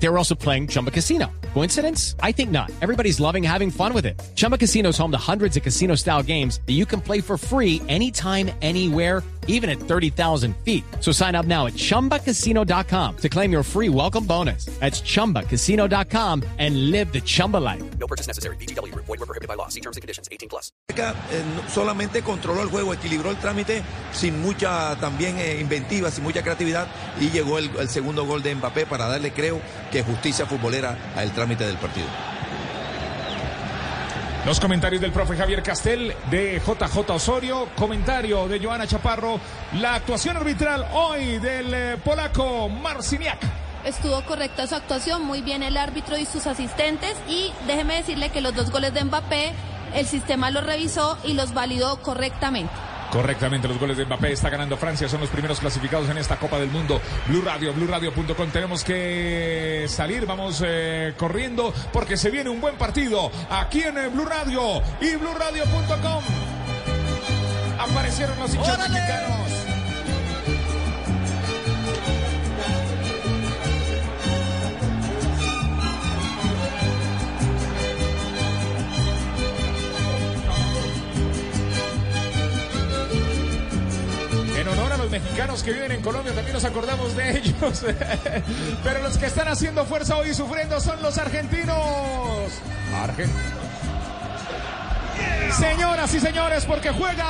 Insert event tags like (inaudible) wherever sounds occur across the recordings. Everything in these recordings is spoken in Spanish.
They were also playing Chumba Casino. Coincidence? I think not. Everybody's loving having fun with it. Chumba Casino is home to hundreds of casino style games that you can play for free anytime, anywhere, even at 30,000 feet. So sign up now at chumbacasino.com to claim your free welcome bonus. That's chumbacasino.com and live the Chumba life. No purchase necessary. BGW. Void were prohibited by law. See terms and conditions. 18 plus. Eh, solamente controló el juego, equilibró el trámite sin mucha también eh, inventiva, sin mucha creatividad y llegó el, el segundo gol de Mbappé para darle, creo, que justicia futbolera al trámite del partido. Los comentarios del profe Javier Castel, de JJ Osorio, comentario de Joana Chaparro, la actuación arbitral hoy del eh, polaco Marciniak. Estuvo correcta su actuación, muy bien el árbitro y sus asistentes y déjeme decirle que los dos goles de Mbappé, el sistema los revisó y los validó correctamente. Correctamente, los goles de Mbappé está ganando Francia, son los primeros clasificados en esta Copa del Mundo. Blue Radio, BlueRadio.com. Tenemos que salir, vamos eh, corriendo porque se viene un buen partido aquí en eh, Blue Radio y BlueRadio.com. Aparecieron los hinchas mexicanos. Mexicanos que viven en Colombia, también nos acordamos de ellos. (laughs) Pero los que están haciendo fuerza hoy sufriendo son los argentinos. Argen- Señoras y señores, porque juega.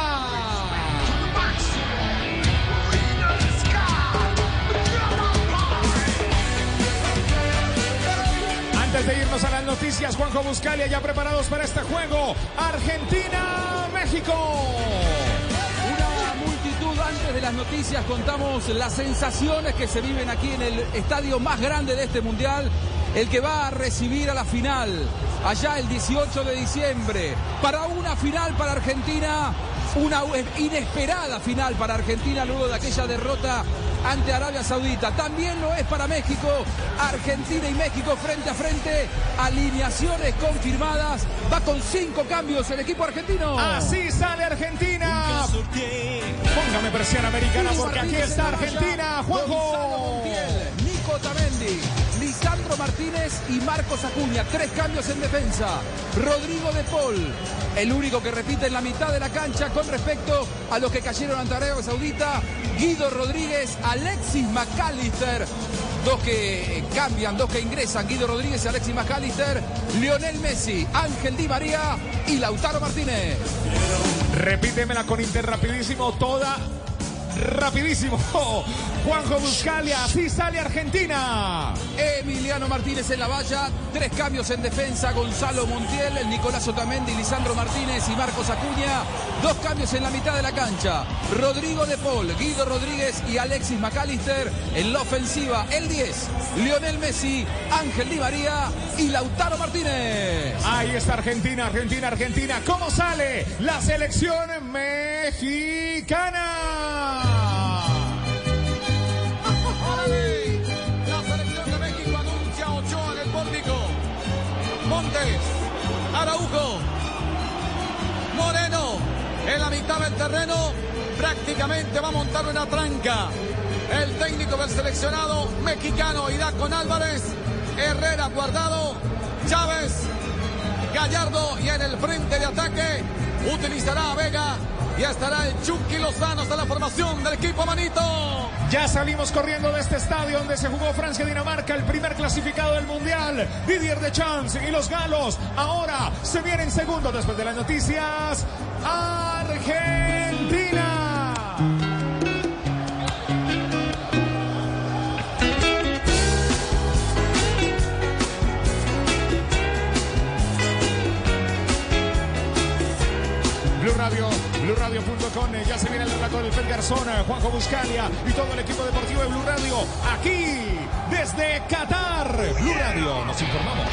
Antes de irnos a las noticias, Juanjo Buscalia ya preparados para este juego. Argentina-México. Antes de las noticias contamos las sensaciones que se viven aquí en el estadio más grande de este mundial, el que va a recibir a la final allá el 18 de diciembre para una final para Argentina, una inesperada final para Argentina luego de aquella derrota ante Arabia Saudita. También lo es para México, Argentina y México frente a frente, alineaciones confirmadas, va con cinco cambios el equipo argentino. Así sale Argentina. Póngame presión americana porque aquí está Argentina. Juanjo. Nico Otamendi, Martínez y Marcos Acuña. Tres cambios en defensa. Rodrigo de Paul, el único que repite en la mitad de la cancha con respecto a los que cayeron ante Arabia Saudita. Guido Rodríguez, Alexis McAllister. Dos que eh, cambian, dos que ingresan. Guido Rodríguez Alexis McAllister. Lionel Messi, Ángel Di María y Lautaro Martínez. Repítemela con Inter rapidísimo, toda rapidísimo. (laughs) Juanjo Buscalia, así sale Argentina. Emiliano Martínez en la valla, tres cambios en defensa, Gonzalo Montiel, el Nicolás Otamendi, Lisandro Martínez y Marcos Acuña, dos cambios en la mitad de la cancha, Rodrigo de Paul, Guido Rodríguez y Alexis McAllister en la ofensiva, el 10, Lionel Messi, Ángel Di María y Lautaro Martínez. Ahí está Argentina, Argentina, Argentina. ¿Cómo sale la selección mexicana? Araujo, Moreno en la mitad del terreno. Prácticamente va a montar una tranca. El técnico del seleccionado mexicano irá con Álvarez, Herrera guardado, Chávez, Gallardo y en el frente de ataque utilizará a Vega y estará el Chucky Lozano hasta la formación del equipo Manito. Ya salimos corriendo de este estadio donde se jugó Francia-Dinamarca, el primer clasificado del Mundial. Didier Deschamps y los galos ahora se vienen segundos después de las noticias. Argentina. Radio, BlueRadio.com, eh, ya se viene el relato del Pet Garzón, eh, Juanjo Buscalia y todo el equipo deportivo de Blue Radio, aquí desde Qatar. Blue Radio, nos informamos.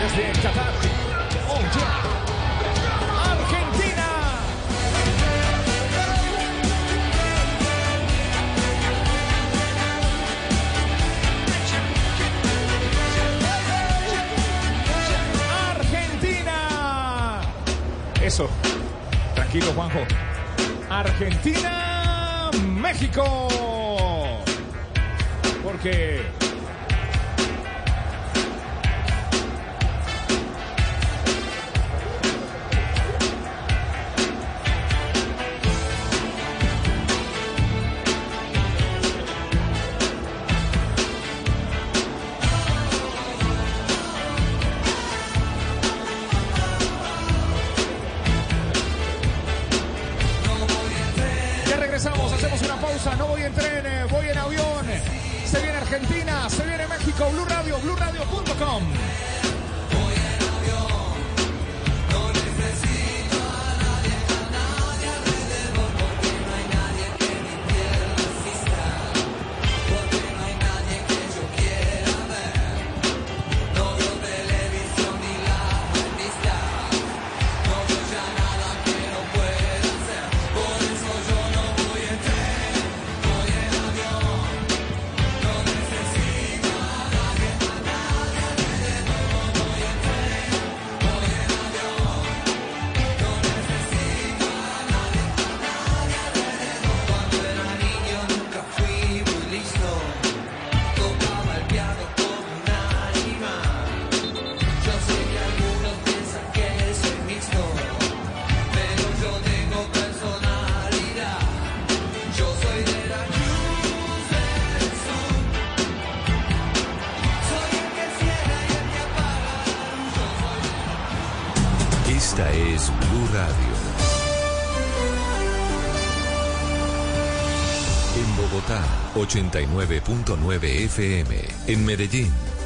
Desde Qatar. Oh. Eso. Tranquilo, Juanjo. Argentina, México. Porque Argentina, se viene México, Blue Radio, BlueRadio.com. 89.9 FM. En Medellín,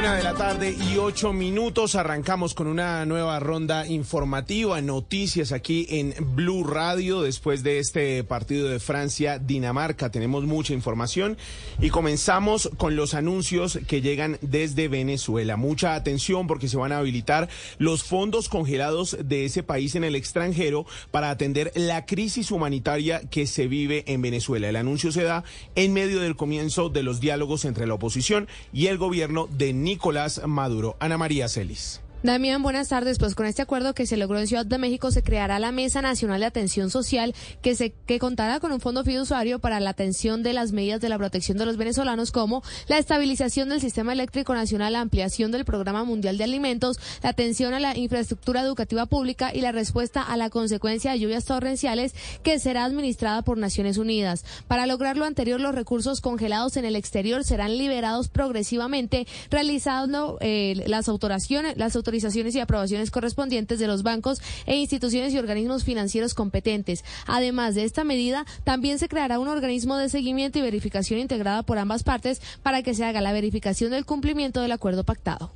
Una de la tarde y ocho minutos. Arrancamos con una nueva ronda informativa, noticias aquí en Blue Radio después de este partido de Francia-Dinamarca. Tenemos mucha información y comenzamos con los anuncios que llegan desde Venezuela. Mucha atención porque se van a habilitar los fondos congelados de ese país en el extranjero para atender la crisis humanitaria que se vive en Venezuela. El anuncio se da en medio del comienzo de los diálogos entre la oposición y el gobierno de Nicolás Maduro. Ana María Celis. Damián, buenas tardes. Pues con este acuerdo que se logró en Ciudad de México se creará la Mesa Nacional de Atención Social que se que contará con un fondo fiduciario para la atención de las medidas de la protección de los venezolanos como la estabilización del sistema eléctrico nacional, la ampliación del programa mundial de alimentos, la atención a la infraestructura educativa pública y la respuesta a la consecuencia de lluvias torrenciales que será administrada por Naciones Unidas. Para lograr lo anterior, los recursos congelados en el exterior serán liberados progresivamente, realizando eh, las autorizaciones, las autorizaciones autorizaciones y aprobaciones correspondientes de los bancos e instituciones y organismos financieros competentes. Además de esta medida, también se creará un organismo de seguimiento y verificación integrada por ambas partes para que se haga la verificación del cumplimiento del acuerdo pactado.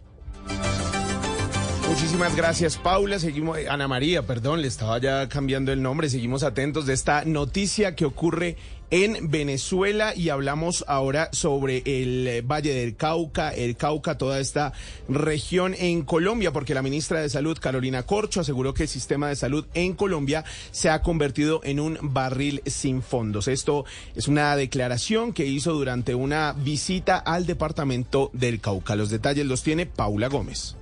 Muchísimas gracias, Paula. Seguimos, Ana María, perdón, le estaba ya cambiando el nombre. Seguimos atentos de esta noticia que ocurre en Venezuela y hablamos ahora sobre el eh, Valle del Cauca, el Cauca, toda esta región en Colombia, porque la ministra de Salud, Carolina Corcho, aseguró que el sistema de salud en Colombia se ha convertido en un barril sin fondos. Esto es una declaración que hizo durante una visita al departamento del Cauca. Los detalles los tiene Paula Gómez.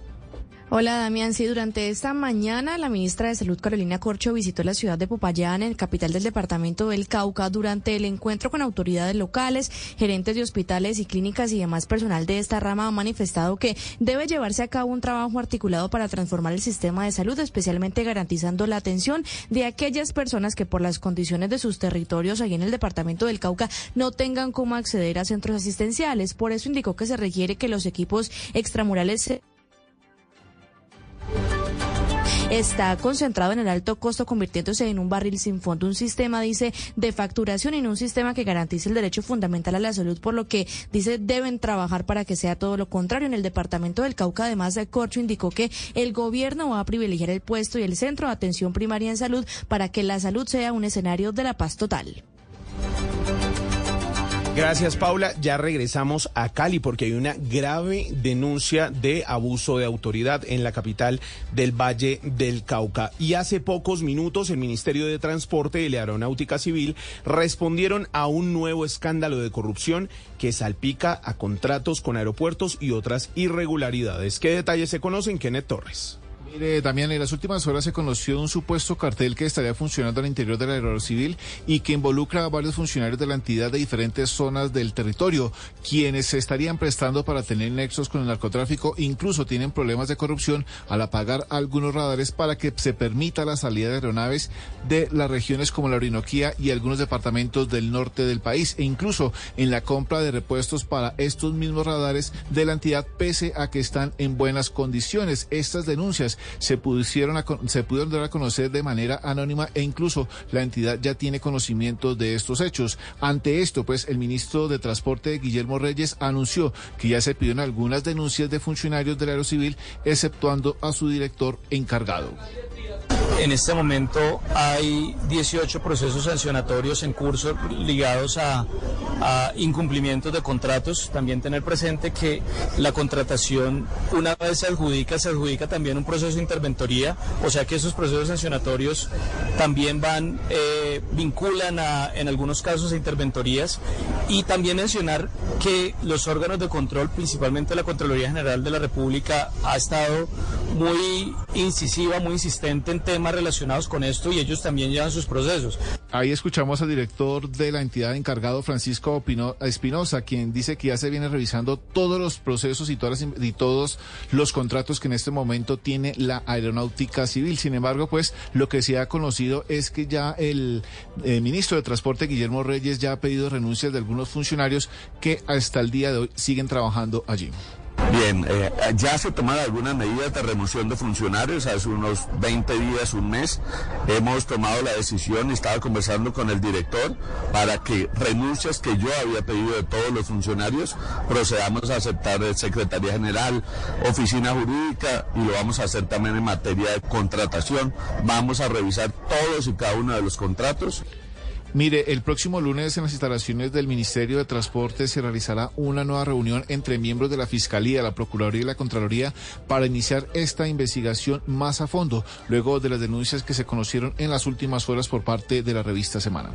Hola Damián, sí, durante esta mañana la ministra de Salud Carolina Corcho visitó la ciudad de Popayán, en el capital del departamento del Cauca, durante el encuentro con autoridades locales, gerentes de hospitales y clínicas y demás personal de esta rama ha manifestado que debe llevarse a cabo un trabajo articulado para transformar el sistema de salud, especialmente garantizando la atención de aquellas personas que por las condiciones de sus territorios allí en el departamento del Cauca no tengan cómo acceder a centros asistenciales. Por eso indicó que se requiere que los equipos extramurales está concentrado en el alto costo, convirtiéndose en un barril sin fondo, un sistema, dice, de facturación y no un sistema que garantice el derecho fundamental a la salud, por lo que dice deben trabajar para que sea todo lo contrario. En el departamento del Cauca, además, de Corcho indicó que el gobierno va a privilegiar el puesto y el centro de atención primaria en salud para que la salud sea un escenario de la paz total. Gracias, Paula. Ya regresamos a Cali porque hay una grave denuncia de abuso de autoridad en la capital del Valle del Cauca. Y hace pocos minutos el Ministerio de Transporte y la Aeronáutica Civil respondieron a un nuevo escándalo de corrupción que salpica a contratos con aeropuertos y otras irregularidades. ¿Qué detalles se conocen? Kenneth Torres. Mire, Damián, en las últimas horas se conoció un supuesto cartel que estaría funcionando al interior del aeropuerto civil y que involucra a varios funcionarios de la entidad de diferentes zonas del territorio, quienes se estarían prestando para tener nexos con el narcotráfico, incluso tienen problemas de corrupción al apagar algunos radares para que se permita la salida de aeronaves de las regiones como la Orinoquía y algunos departamentos del norte del país, e incluso en la compra de repuestos para estos mismos radares de la entidad, pese a que están en buenas condiciones. Estas denuncias se pusieron a, se pudieron dar a conocer de manera anónima e incluso la entidad ya tiene conocimiento de estos hechos. Ante esto, pues el ministro de Transporte Guillermo Reyes anunció que ya se pidieron algunas denuncias de funcionarios del Aerocivil, exceptuando a su director encargado. En este momento hay 18 procesos sancionatorios en curso ligados a, incumplimientos de contratos. También tener presente que la contratación, una vez se adjudica, se adjudica también un proceso de interventoría, o sea que esos procesos sancionatorios también van, eh, vinculan a, en algunos casos a interventorías. Y también mencionar que los órganos de control, principalmente la Contraloría General de la República, ha estado muy incisiva, muy insistente en temas relacionados con esto y ellos también llevan sus procesos. Ahí escuchamos al director de la entidad encargado, Francisco Espinosa, quien dice que ya se viene revisando todos los procesos y, todas y todos los contratos que en este momento tiene la aeronáutica civil. Sin embargo, pues lo que se ha conocido es que ya el, el ministro de Transporte, Guillermo Reyes, ya ha pedido renuncias de algunos funcionarios que hasta el día de hoy siguen trabajando allí. Bien, eh, ya se tomaron algunas medidas de remoción de funcionarios hace unos 20 días, un mes. Hemos tomado la decisión estaba conversando con el director para que renuncias que yo había pedido de todos los funcionarios procedamos a aceptar de Secretaría General, Oficina Jurídica y lo vamos a hacer también en materia de contratación. Vamos a revisar todos y cada uno de los contratos. Mire, el próximo lunes en las instalaciones del Ministerio de Transporte se realizará una nueva reunión entre miembros de la Fiscalía, la Procuraduría y la Contraloría para iniciar esta investigación más a fondo, luego de las denuncias que se conocieron en las últimas horas por parte de la revista Semana.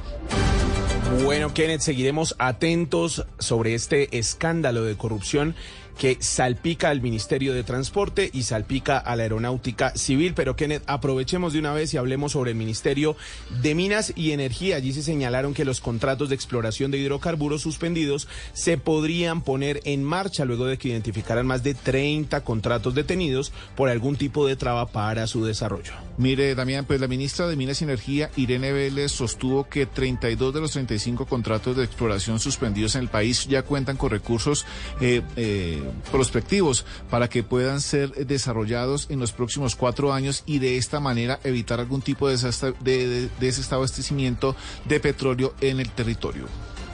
Bueno, Kenneth, seguiremos atentos sobre este escándalo de corrupción que salpica al Ministerio de Transporte y salpica a la Aeronáutica Civil. Pero Kenneth, aprovechemos de una vez y hablemos sobre el Ministerio de Minas y Energía. Allí se señalaron que los contratos de exploración de hidrocarburos suspendidos se podrían poner en marcha luego de que identificaran más de 30 contratos detenidos por algún tipo de traba para su desarrollo. Mire, Damián, pues la ministra de Minas y Energía, Irene Vélez, sostuvo que 32 de los 35 contratos de exploración suspendidos en el país ya cuentan con recursos eh, eh, prospectivos para que puedan ser desarrollados en los próximos cuatro años y de esta manera evitar algún tipo de, desabastecimiento de petróleo en el territorio.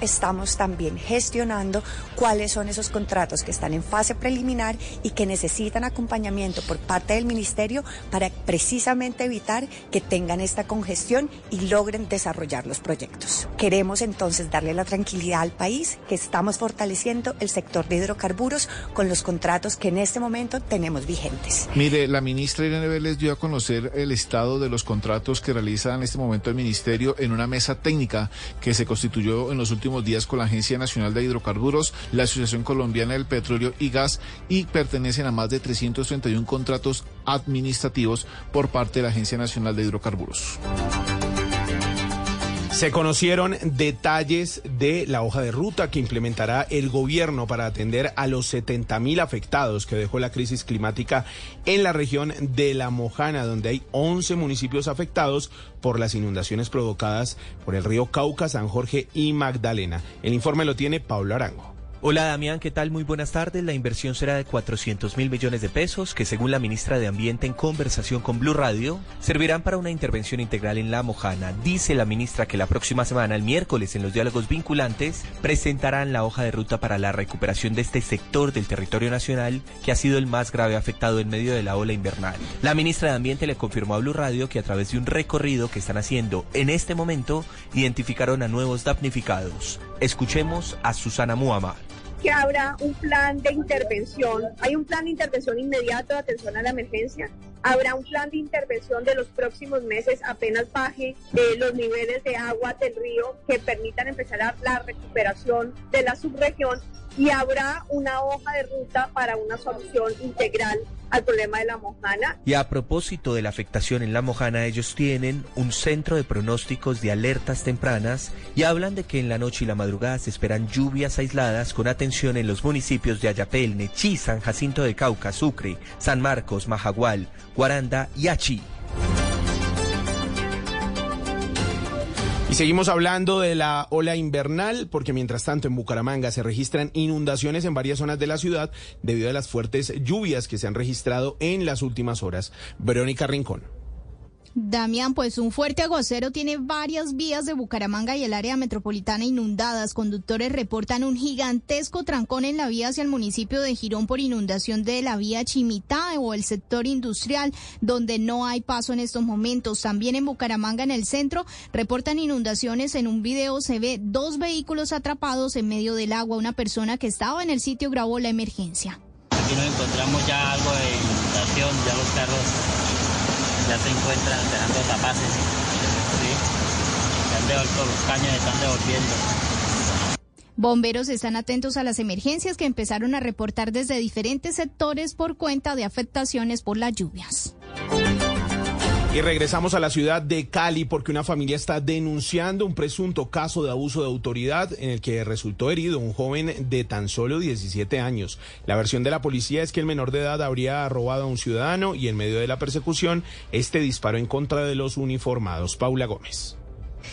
Estamos también gestionando cuáles son esos contratos que están en fase preliminar y que necesitan acompañamiento por parte del Ministerio para precisamente evitar que tengan esta congestión y logren desarrollar los proyectos. Queremos entonces darle la tranquilidad al país que estamos fortaleciendo el sector de hidrocarburos con los contratos que en este momento tenemos vigentes. Mire, la ministra Irene Vélez dio a conocer el estado de los contratos que realiza en este momento el ministerio en una mesa técnica que se constituyó en los últimos días con la Agencia Nacional de Hidrocarburos, la Asociación Colombiana del Petróleo y Gas y pertenecen a más de 331 contratos administrativos por parte de la Agencia Nacional de Hidrocarburos. Se conocieron detalles de la hoja de ruta que implementará el gobierno para atender a los 70 mil afectados que dejó la crisis climática en la región de La Mojana, donde hay 11 municipios afectados por las inundaciones provocadas por el río Cauca, San Jorge y Magdalena. El informe lo tiene Pablo Arango. Hola Damián, ¿qué tal? Muy buenas tardes. La inversión será de 400 mil millones de pesos, que según la ministra de Ambiente en conversación con Blue Radio, servirán para una intervención integral en La Mojana. Dice la ministra que la próxima semana, el miércoles, en los diálogos vinculantes, presentarán la hoja de ruta para la recuperación de este sector del territorio nacional, que ha sido el más grave afectado en medio de la ola invernal. La ministra de Ambiente le confirmó a Blue Radio que a través de un recorrido que están haciendo en este momento, identificaron a nuevos damnificados. Escuchemos a Susana Muhammad que habrá un plan de intervención. Hay un plan de intervención inmediato de atención a la emergencia. Habrá un plan de intervención de los próximos meses apenas baje eh, los niveles de agua del río que permitan empezar la recuperación de la subregión y habrá una hoja de ruta para una solución integral al problema de la mojana. Y a propósito de la afectación en la mojana, ellos tienen un centro de pronósticos de alertas tempranas y hablan de que en la noche y la madrugada se esperan lluvias aisladas con atención en los municipios de Ayapel, Nechí, San Jacinto de Cauca, Sucre, San Marcos, Majagual, Guaranda y Achí. Y seguimos hablando de la ola invernal, porque mientras tanto en Bucaramanga se registran inundaciones en varias zonas de la ciudad debido a las fuertes lluvias que se han registrado en las últimas horas. Verónica Rincón. Damián, pues un fuerte aguacero tiene varias vías de Bucaramanga y el área metropolitana inundadas. Conductores reportan un gigantesco trancón en la vía hacia el municipio de Girón por inundación de la vía Chimitá o el sector industrial, donde no hay paso en estos momentos. También en Bucaramanga, en el centro, reportan inundaciones. En un video se ve dos vehículos atrapados en medio del agua. Una persona que estaba en el sitio grabó la emergencia. Aquí nos encontramos ya algo de inundación, ya los carros ya se encuentran dejando tapaces, ¿sí? Devuelto, los caños están devolviendo. Bomberos están atentos a las emergencias que empezaron a reportar desde diferentes sectores por cuenta de afectaciones por las lluvias. Y regresamos a la ciudad de Cali porque una familia está denunciando un presunto caso de abuso de autoridad en el que resultó herido un joven de tan solo 17 años. La versión de la policía es que el menor de edad habría robado a un ciudadano y en medio de la persecución este disparó en contra de los uniformados. Paula Gómez.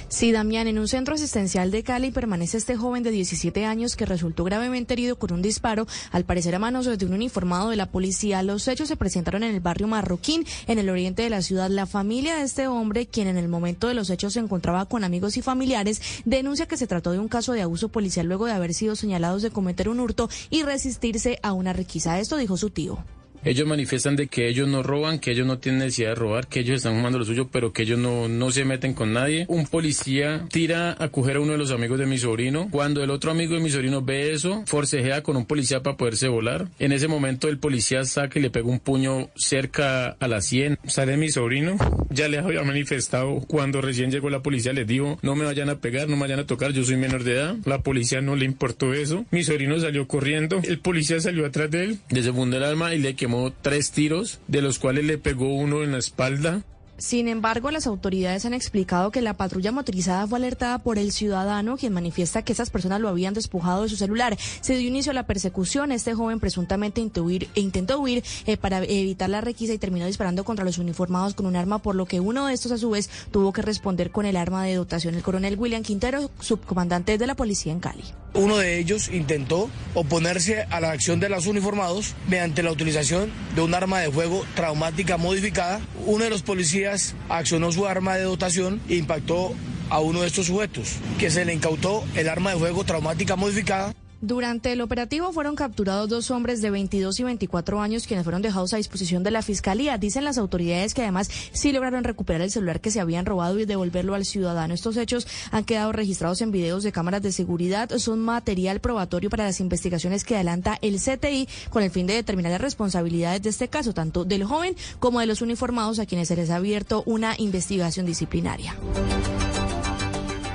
Sí, Damián, en un centro asistencial de Cali permanece este joven de 17 años que resultó gravemente herido con un disparo, al parecer a manos de un uniformado de la policía. Los hechos se presentaron en el barrio Marroquín, en el oriente de la ciudad. La familia de este hombre, quien en el momento de los hechos se encontraba con amigos y familiares, denuncia que se trató de un caso de abuso policial luego de haber sido señalados de cometer un hurto y resistirse a una requisa. Esto dijo su tío. Ellos manifiestan de que ellos no roban, que ellos no tienen necesidad de robar, que ellos están jugando lo suyo, pero que ellos no, no se meten con nadie. Un policía tira a coger a uno de los amigos de mi sobrino. Cuando el otro amigo de mi sobrino ve eso, forcejea con un policía para poderse volar. En ese momento el policía saca y le pega un puño cerca a la sien. Sale mi sobrino. Ya les había manifestado cuando recién llegó la policía, les dijo, no me vayan a pegar, no me vayan a tocar, yo soy menor de edad. La policía no le importó eso. Mi sobrino salió corriendo. El policía salió atrás de él, desenfundó el arma y le quemó tres tiros, de los cuales le pegó uno en la espalda. Sin embargo, las autoridades han explicado que la patrulla motorizada fue alertada por el ciudadano, quien manifiesta que esas personas lo habían despojado de su celular. Se dio inicio a la persecución. Este joven presuntamente intentó huir eh, para evitar la requisa y terminó disparando contra los uniformados con un arma, por lo que uno de estos a su vez tuvo que responder con el arma de dotación. El coronel William Quintero, subcomandante de la policía en Cali. Uno de ellos intentó oponerse a la acción de los uniformados mediante la utilización de un arma de fuego traumática modificada. Uno de los policías accionó su arma de dotación e impactó a uno de estos sujetos, que se le incautó el arma de fuego traumática modificada. Durante el operativo fueron capturados dos hombres de 22 y 24 años quienes fueron dejados a disposición de la fiscalía. Dicen las autoridades que además sí lograron recuperar el celular que se habían robado y devolverlo al ciudadano. Estos hechos han quedado registrados en videos de cámaras de seguridad. Son material probatorio para las investigaciones que adelanta el CTI con el fin de determinar las responsabilidades de este caso, tanto del joven como de los uniformados a quienes se les ha abierto una investigación disciplinaria.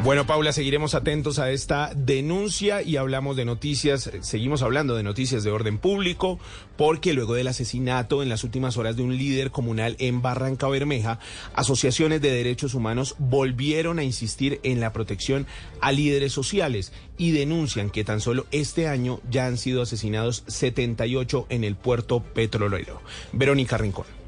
Bueno, Paula, seguiremos atentos a esta denuncia y hablamos de noticias, seguimos hablando de noticias de orden público, porque luego del asesinato en las últimas horas de un líder comunal en Barranca Bermeja, asociaciones de derechos humanos volvieron a insistir en la protección a líderes sociales y denuncian que tan solo este año ya han sido asesinados 78 en el puerto petrolero. Verónica Rincón.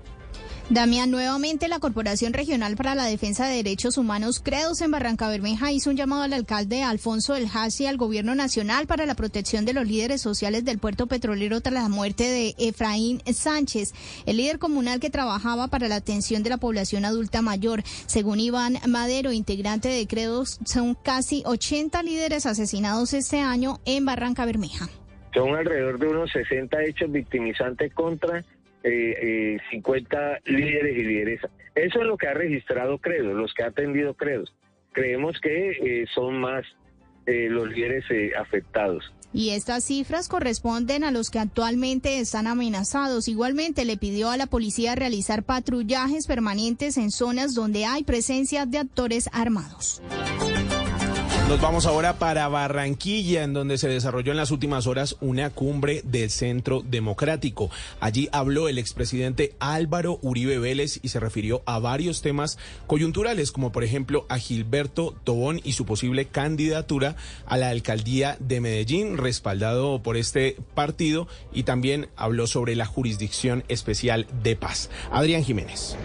Damián, nuevamente la Corporación Regional para la Defensa de Derechos Humanos Credos en Barranca Bermeja hizo un llamado al alcalde Alfonso del Hasi y al Gobierno Nacional para la protección de los líderes sociales del puerto petrolero tras la muerte de Efraín Sánchez, el líder comunal que trabajaba para la atención de la población adulta mayor. Según Iván Madero, integrante de Credos, son casi 80 líderes asesinados este año en Barranca Bermeja. Son alrededor de unos 60 hechos victimizantes contra eh, 50 eh, líderes y lideresas. Eso es lo que ha registrado Credo, los que ha atendido Credo. Creemos que eh, son más eh, los líderes afectados. Y estas cifras corresponden a los que actualmente están amenazados. Igualmente le pidió a la policía realizar patrullajes permanentes en zonas donde hay presencia de actores armados. Nos vamos ahora para Barranquilla, en donde se desarrolló en las últimas horas una cumbre del Centro Democrático. Allí habló el expresidente Álvaro Uribe Vélez y se refirió a varios temas coyunturales, como por ejemplo a Gilberto Tobón y su posible candidatura a la alcaldía de Medellín, respaldado por este partido, y también habló sobre la jurisdicción especial de paz. Adrián Jiménez.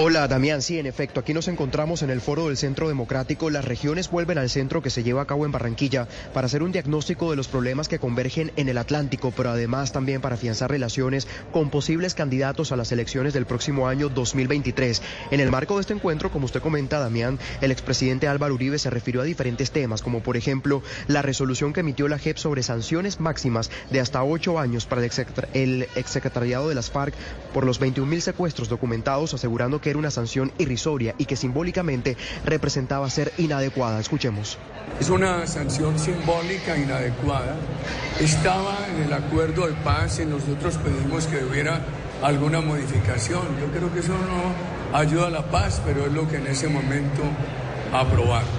Hola Damián, sí, en efecto, aquí nos encontramos en el foro del Centro Democrático. Las regiones vuelven al centro que se lleva a cabo en Barranquilla para hacer un diagnóstico de los problemas que convergen en el Atlántico, pero además también para afianzar relaciones con posibles candidatos a las elecciones del próximo año 2023. En el marco de este encuentro, como usted comenta, Damián, el expresidente Álvaro Uribe se refirió a diferentes temas, como por ejemplo la resolución que emitió la JEP sobre sanciones máximas de hasta ocho años para el exsecretariado de las FARC por los 21 mil secuestros documentados, asegurando que era una sanción irrisoria y que simbólicamente representaba ser inadecuada. Escuchemos. Es una sanción simbólica inadecuada. Estaba en el acuerdo de paz y nosotros pedimos que hubiera alguna modificación. Yo creo que eso no ayuda a la paz, pero es lo que en ese momento aprobaron.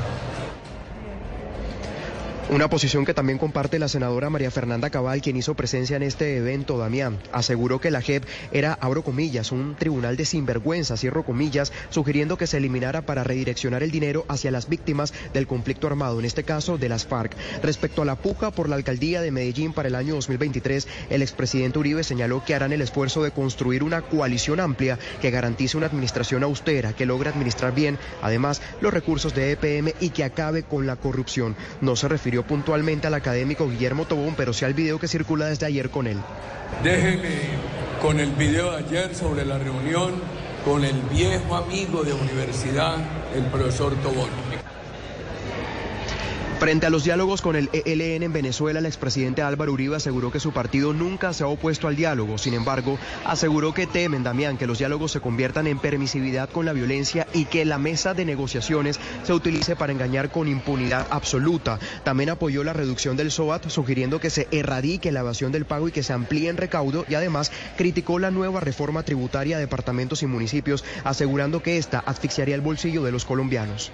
Una posición que también comparte la senadora María Fernanda Cabal, quien hizo presencia en este evento, Damián. Aseguró que la JEP era, abro comillas, un tribunal de sinvergüenza, cierro comillas, sugiriendo que se eliminara para redireccionar el dinero hacia las víctimas del conflicto armado, en este caso de las FARC. Respecto a la puja por la alcaldía de Medellín para el año 2023, el expresidente Uribe señaló que harán el esfuerzo de construir una coalición amplia que garantice una administración austera, que logre administrar bien, además, los recursos de EPM y que acabe con la corrupción. No se refirió puntualmente al académico Guillermo Tobón, pero sí al video que circula desde ayer con él. Déjeme con el video de ayer sobre la reunión con el viejo amigo de universidad, el profesor Tobón. Frente a los diálogos con el ELN en Venezuela, el expresidente Álvaro Uribe aseguró que su partido nunca se ha opuesto al diálogo. Sin embargo, aseguró que temen, Damián, que los diálogos se conviertan en permisividad con la violencia y que la mesa de negociaciones se utilice para engañar con impunidad absoluta. También apoyó la reducción del SOAT, sugiriendo que se erradique la evasión del pago y que se amplíe en recaudo y además criticó la nueva reforma tributaria a departamentos y municipios, asegurando que esta asfixiaría el bolsillo de los colombianos.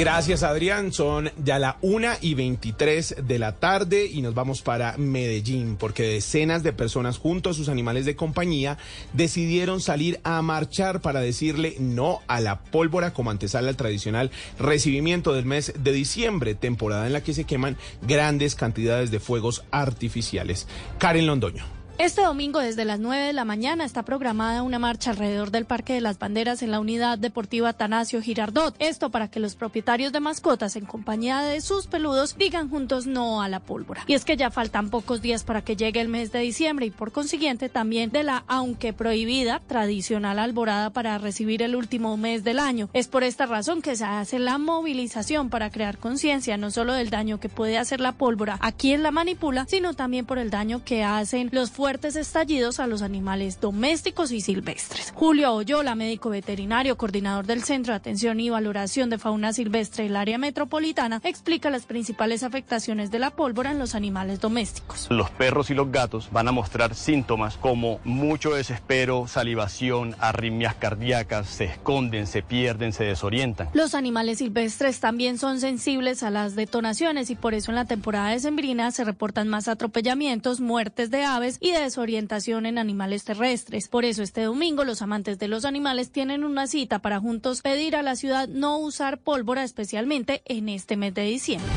Gracias, Adrián. Son ya la una y 23 de la tarde y nos vamos para Medellín porque decenas de personas junto a sus animales de compañía decidieron salir a marchar para decirle no a la pólvora como antesala al tradicional recibimiento del mes de diciembre, temporada en la que se queman grandes cantidades de fuegos artificiales. Karen Londoño. Este domingo desde las 9 de la mañana está programada una marcha alrededor del Parque de las Banderas en la unidad deportiva Tanasio Girardot. Esto para que los propietarios de mascotas en compañía de sus peludos digan juntos no a la pólvora. Y es que ya faltan pocos días para que llegue el mes de diciembre y por consiguiente también de la, aunque prohibida, tradicional alborada para recibir el último mes del año. Es por esta razón que se hace la movilización para crear conciencia no solo del daño que puede hacer la pólvora a quien la manipula, sino también por el daño que hacen los fuertes estallidos a los animales domésticos y silvestres. Julio Oyola, médico veterinario, coordinador del Centro de Atención y Valoración de Fauna Silvestre del área metropolitana, explica las principales afectaciones de la pólvora en los animales domésticos. Los perros y los gatos van a mostrar síntomas como mucho desespero, salivación, arritmias cardíacas, se esconden, se pierden, se desorientan. Los animales silvestres también son sensibles a las detonaciones y por eso en la temporada de sembrina se reportan más atropellamientos, muertes de aves y de desorientación en animales terrestres. Por eso este domingo los amantes de los animales tienen una cita para juntos pedir a la ciudad no usar pólvora especialmente en este mes de diciembre.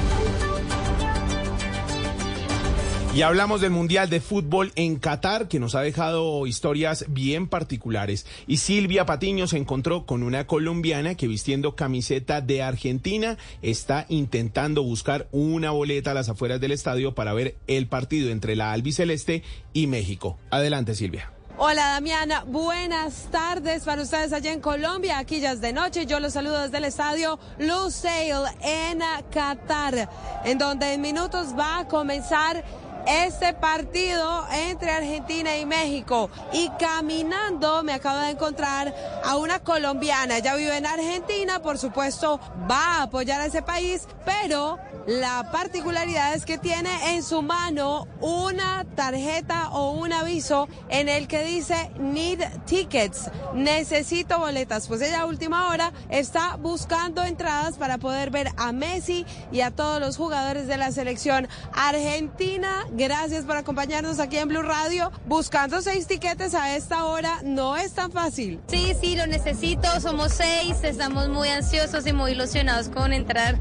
Y hablamos del Mundial de Fútbol en Qatar, que nos ha dejado historias bien particulares. Y Silvia Patiño se encontró con una colombiana que vistiendo camiseta de Argentina está intentando buscar una boleta a las afueras del estadio para ver el partido entre la albiceleste y México. Adelante, Silvia. Hola Damiana, buenas tardes para ustedes allá en Colombia, aquí ya es de noche, yo los saludo desde el estadio Lusail en Qatar, en donde en minutos va a comenzar este partido entre Argentina y México. Y caminando me acabo de encontrar a una colombiana. Ella vive en Argentina, por supuesto, va a apoyar a ese país, pero la particularidad es que tiene en su mano una tarjeta o un aviso en el que dice need tickets, necesito boletas. Pues ella a última hora está buscando entradas para poder ver a Messi y a todos los jugadores de la selección argentina Gracias por acompañarnos aquí en Blue Radio. Buscando seis tiquetes a esta hora no es tan fácil. Sí, sí, lo necesito. Somos seis. Estamos muy ansiosos y muy ilusionados con entrar.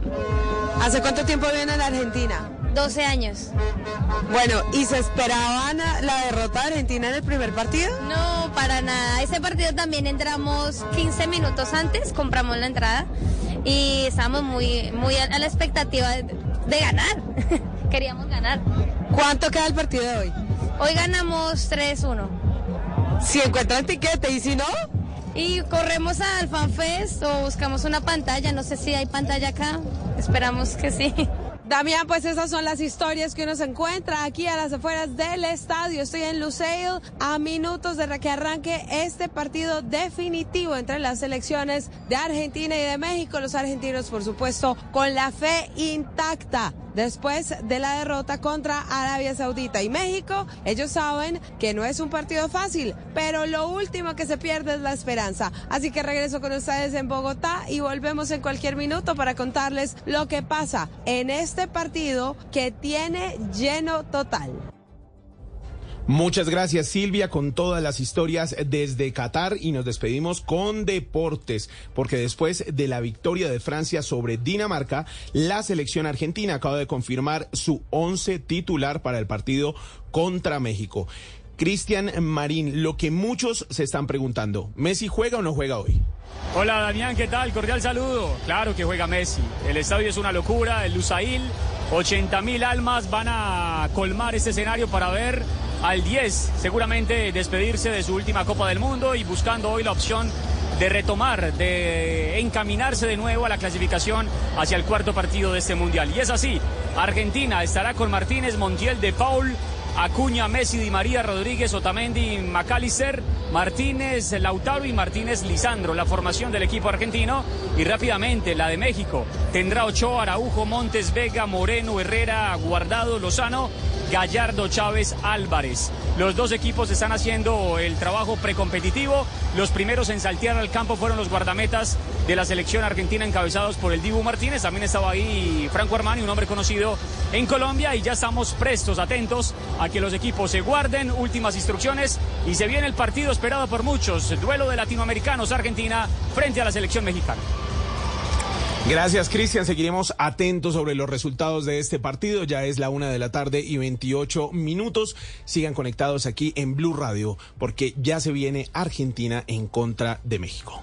¿Hace cuánto tiempo vienen a la Argentina? 12 años. Bueno, ¿y se esperaban la derrota de Argentina en el primer partido? No, para nada. Ese partido también entramos 15 minutos antes, compramos la entrada y estábamos muy, muy a la expectativa de ganar. (laughs) Queríamos ganar. ¿Cuánto queda el partido de hoy? Hoy ganamos 3-1. Si encuentran tiquete y si no. Y corremos al FanFest o buscamos una pantalla. No sé si hay pantalla acá. Esperamos que sí. Damián, pues esas son las historias que uno se encuentra aquí a las afueras del estadio. Estoy en Lusail a minutos de que arranque este partido definitivo entre las selecciones de Argentina y de México. Los argentinos, por supuesto, con la fe intacta después de la derrota contra Arabia Saudita y México. Ellos saben que no es un partido fácil, pero lo último que se pierde es la esperanza. Así que regreso con ustedes en Bogotá y volvemos en cualquier minuto para contarles lo que pasa en este partido que tiene lleno total. Muchas gracias Silvia con todas las historias desde Qatar y nos despedimos con deportes porque después de la victoria de Francia sobre Dinamarca, la selección argentina acaba de confirmar su once titular para el partido contra México. Cristian Marín, lo que muchos se están preguntando, ¿Messi juega o no juega hoy? Hola Damián, ¿qué tal? Cordial saludo. Claro que juega Messi. El estadio es una locura, el Lusail, 80 mil almas van a colmar este escenario para ver al 10, seguramente despedirse de su última Copa del Mundo y buscando hoy la opción de retomar, de encaminarse de nuevo a la clasificación hacia el cuarto partido de este Mundial. Y es así, Argentina estará con Martínez, Montiel de Paul, Acuña, Messi, Di María, Rodríguez, Otamendi, McAllister, Martínez, Lautaro y Martínez Lisandro, la formación del equipo argentino. Y rápidamente la de México tendrá Ochoa, Araujo, Montes, Vega, Moreno, Herrera, Guardado, Lozano, Gallardo, Chávez, Álvarez. Los dos equipos están haciendo el trabajo precompetitivo. Los primeros en saltear al campo fueron los guardametas de la selección argentina encabezados por el Dibu Martínez. También estaba ahí Franco Armani, un hombre conocido en Colombia. Y ya estamos prestos, atentos a que los equipos se guarden. Últimas instrucciones y se viene el partido esperado por muchos. Duelo de latinoamericanos Argentina frente a la selección mexicana. Gracias, Cristian. Seguiremos atentos sobre los resultados de este partido. Ya es la una de la tarde y 28 minutos. Sigan conectados aquí en Blue Radio porque ya se viene Argentina en contra de México.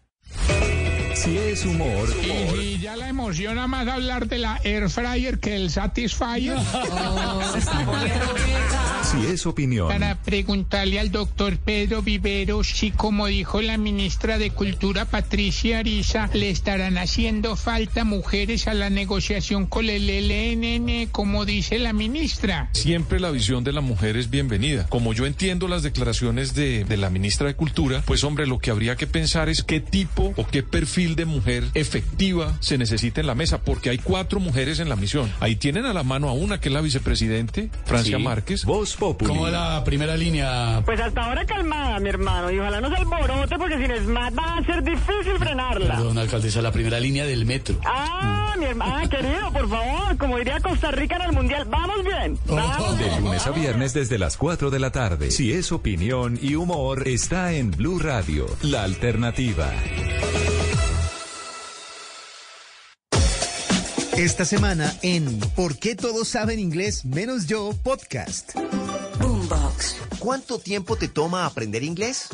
Si es humor. Y, ya la emociona más hablar de la Air Fryer que el Satisfyer. (laughs) Si es opinión. Para preguntarle al doctor Pedro Vivero si, como dijo la ministra de Cultura Patricia Ariza, le estarán haciendo falta mujeres a la negociación con el LNN, como dice la ministra. Siempre la visión de la mujer es bienvenida. Como yo entiendo las declaraciones de, de la ministra de Cultura, pues hombre, lo que habría que pensar es qué tipo o qué perfil de mujer efectiva se necesita en la mesa, porque hay cuatro mujeres en la misión. Ahí tienen a la mano a una que es la vicepresidente, Francia Sí. Márquez. Voz Populi. ¿Cómo la primera línea? Pues hasta ahora calmada, mi hermano, y ojalá no se alborote porque sin SMAT va a ser difícil frenarla. Perdón, alcaldesa, la primera línea del metro. Ah, mi hermano, ah, querido, por favor, como diría Costa Rica en el Mundial, vamos bien, vamos De lunes a viernes desde las 4 de la tarde. Si es opinión y humor, está en Blue Radio, la alternativa. Esta semana en ¿Por qué todos saben inglés menos yo? Podcast. ¿Cuánto tiempo te toma aprender inglés?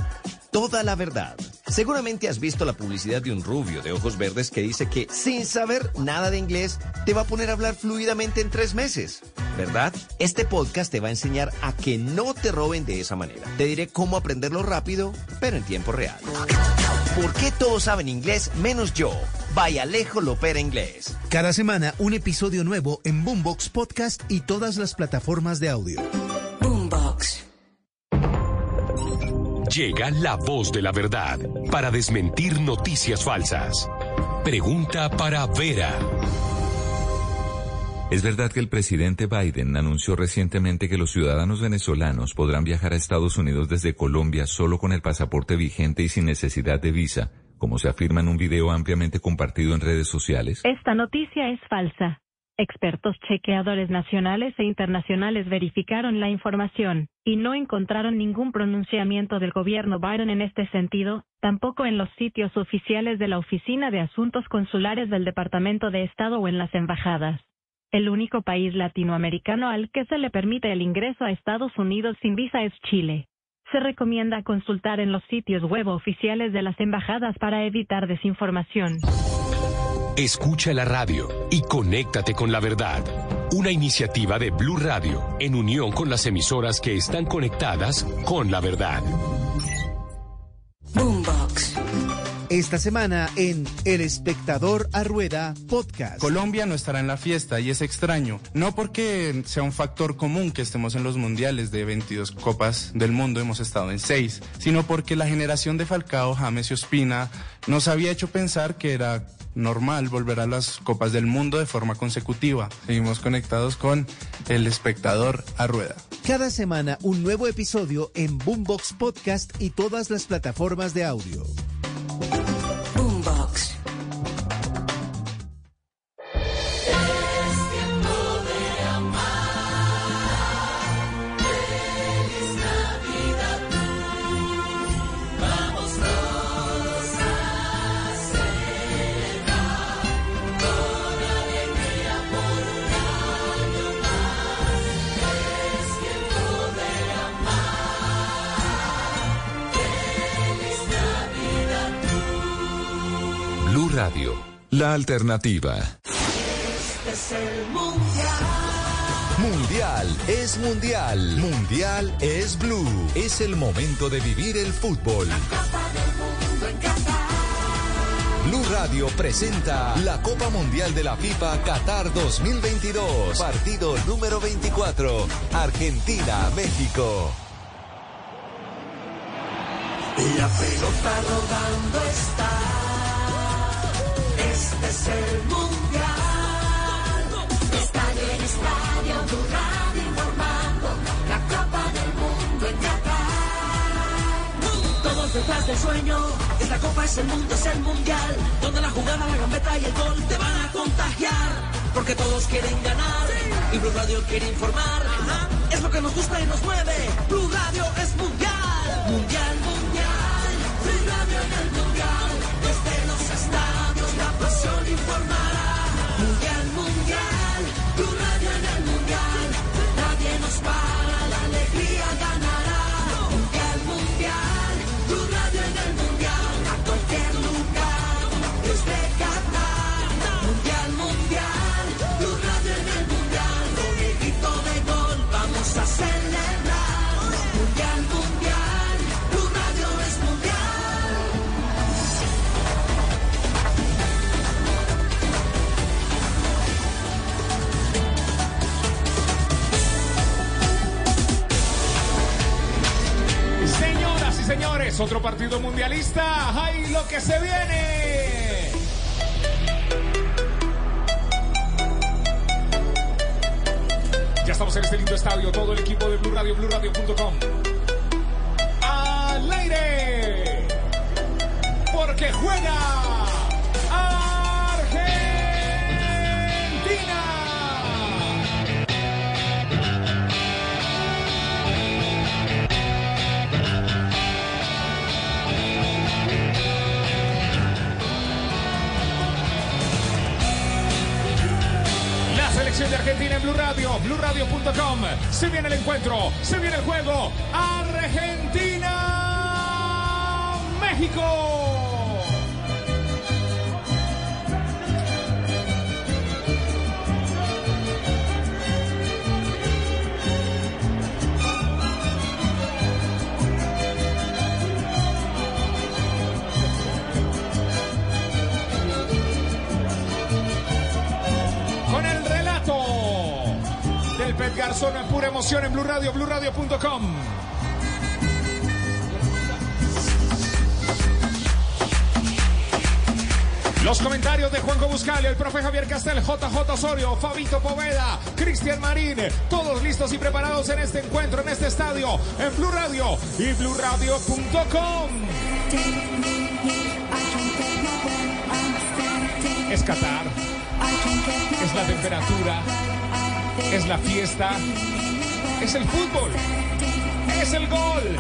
Toda la verdad. Seguramente has visto la publicidad de un rubio de ojos verdes que dice que sin saber nada de inglés te va a poner a hablar fluidamente en tres meses. ¿Verdad? Este podcast te va a enseñar a que no te roben de esa manera. Te diré cómo aprenderlo rápido, pero en tiempo real. ¿Por qué todos saben inglés menos yo? Vaya Alejo Lopera Inglés. Cada semana un episodio nuevo en Boombox Podcast y todas las plataformas de audio. Boombox. Llega la voz de la verdad para desmentir noticias falsas. Pregunta para Vera. ¿Es verdad que el presidente Biden anunció recientemente que los ciudadanos venezolanos podrán viajar a Estados Unidos desde Colombia solo con el pasaporte vigente y sin necesidad de visa, como se afirma en un video ampliamente compartido en redes sociales? Esta noticia es falsa. Expertos chequeadores nacionales e internacionales verificaron la información y no encontraron ningún pronunciamiento del gobierno Biden en este sentido, tampoco en los sitios oficiales de la Oficina de Asuntos Consulares del Departamento de Estado o en las embajadas. El único país latinoamericano al que se le permite el ingreso a Estados Unidos sin visa es Chile. Se recomienda consultar en los sitios web oficiales de las embajadas para evitar desinformación. Escucha la radio y conéctate con la verdad. Una iniciativa de Blue Radio en unión con las emisoras que están conectadas con la verdad. Boombox. Esta semana en El Espectador a Rueda Podcast. Colombia no estará en la fiesta y es extraño, no porque sea un factor común que estemos en los mundiales de 22 copas del mundo, hemos estado en 6, sino porque la generación de Falcao, James y Ospina nos había hecho pensar que era normal volver a las copas del mundo de forma consecutiva. Seguimos conectados con El Espectador a Rueda. Cada semana un nuevo episodio en Boombox Podcast y todas las plataformas de audio. Alternativa. Este es el mundial. Mundial es mundial. Mundial es blue. Es el momento de vivir el fútbol. Blue Radio presenta la Copa Mundial de la FIFA Qatar 2022. Partido número 24. Argentina-México. La pelota rodando está. Es el mundial. Estadio en estadio, Blue Radio informando. La Copa del Mundo en Qatar. Todos detrás del sueño. Es la Copa, es el mundo, es el mundial. Donde la jugada, la gambeta y el gol te van a contagiar. Porque todos quieren ganar. Y Blue Radio quiere informar. Es lo que nos gusta y nos mueve. Blue Radio es mundial. Mundial, mundial. Blue Radio en el mundial. La pasión informará. Mundial, mundial. Blue Radio en el mundial. Nadie nos para, la alegría ganará. Mundial, mundial. Blue Radio en el mundial. A cualquier lugar. Desde Qatar. Mundial, mundial. Blue Radio en el mundial. Con grito de gol vamos a celebrar. Señores, otro partido mundialista. ¡Ay, lo que se viene! Ya estamos en este lindo estadio, todo el equipo de Blue Radio, BlueRadio.com. ¡Al aire! Porque juega selección de Argentina en Blue Radio, BlueRadio.com. Se viene el encuentro, se viene el juego. Argentina, México. Garzón en pura emoción en Blue Radio, BlueRadio.com. Los comentarios de Juanjo Buscali, el profe Javier Castel, JJ Osorio, Fabito Poveda, Cristian Marín, todos listos y preparados en este encuentro, en este estadio, en Blue Radio y BlueRadio.com. Es Qatar, es la temperatura, es la fiesta, es el fútbol, es el gol.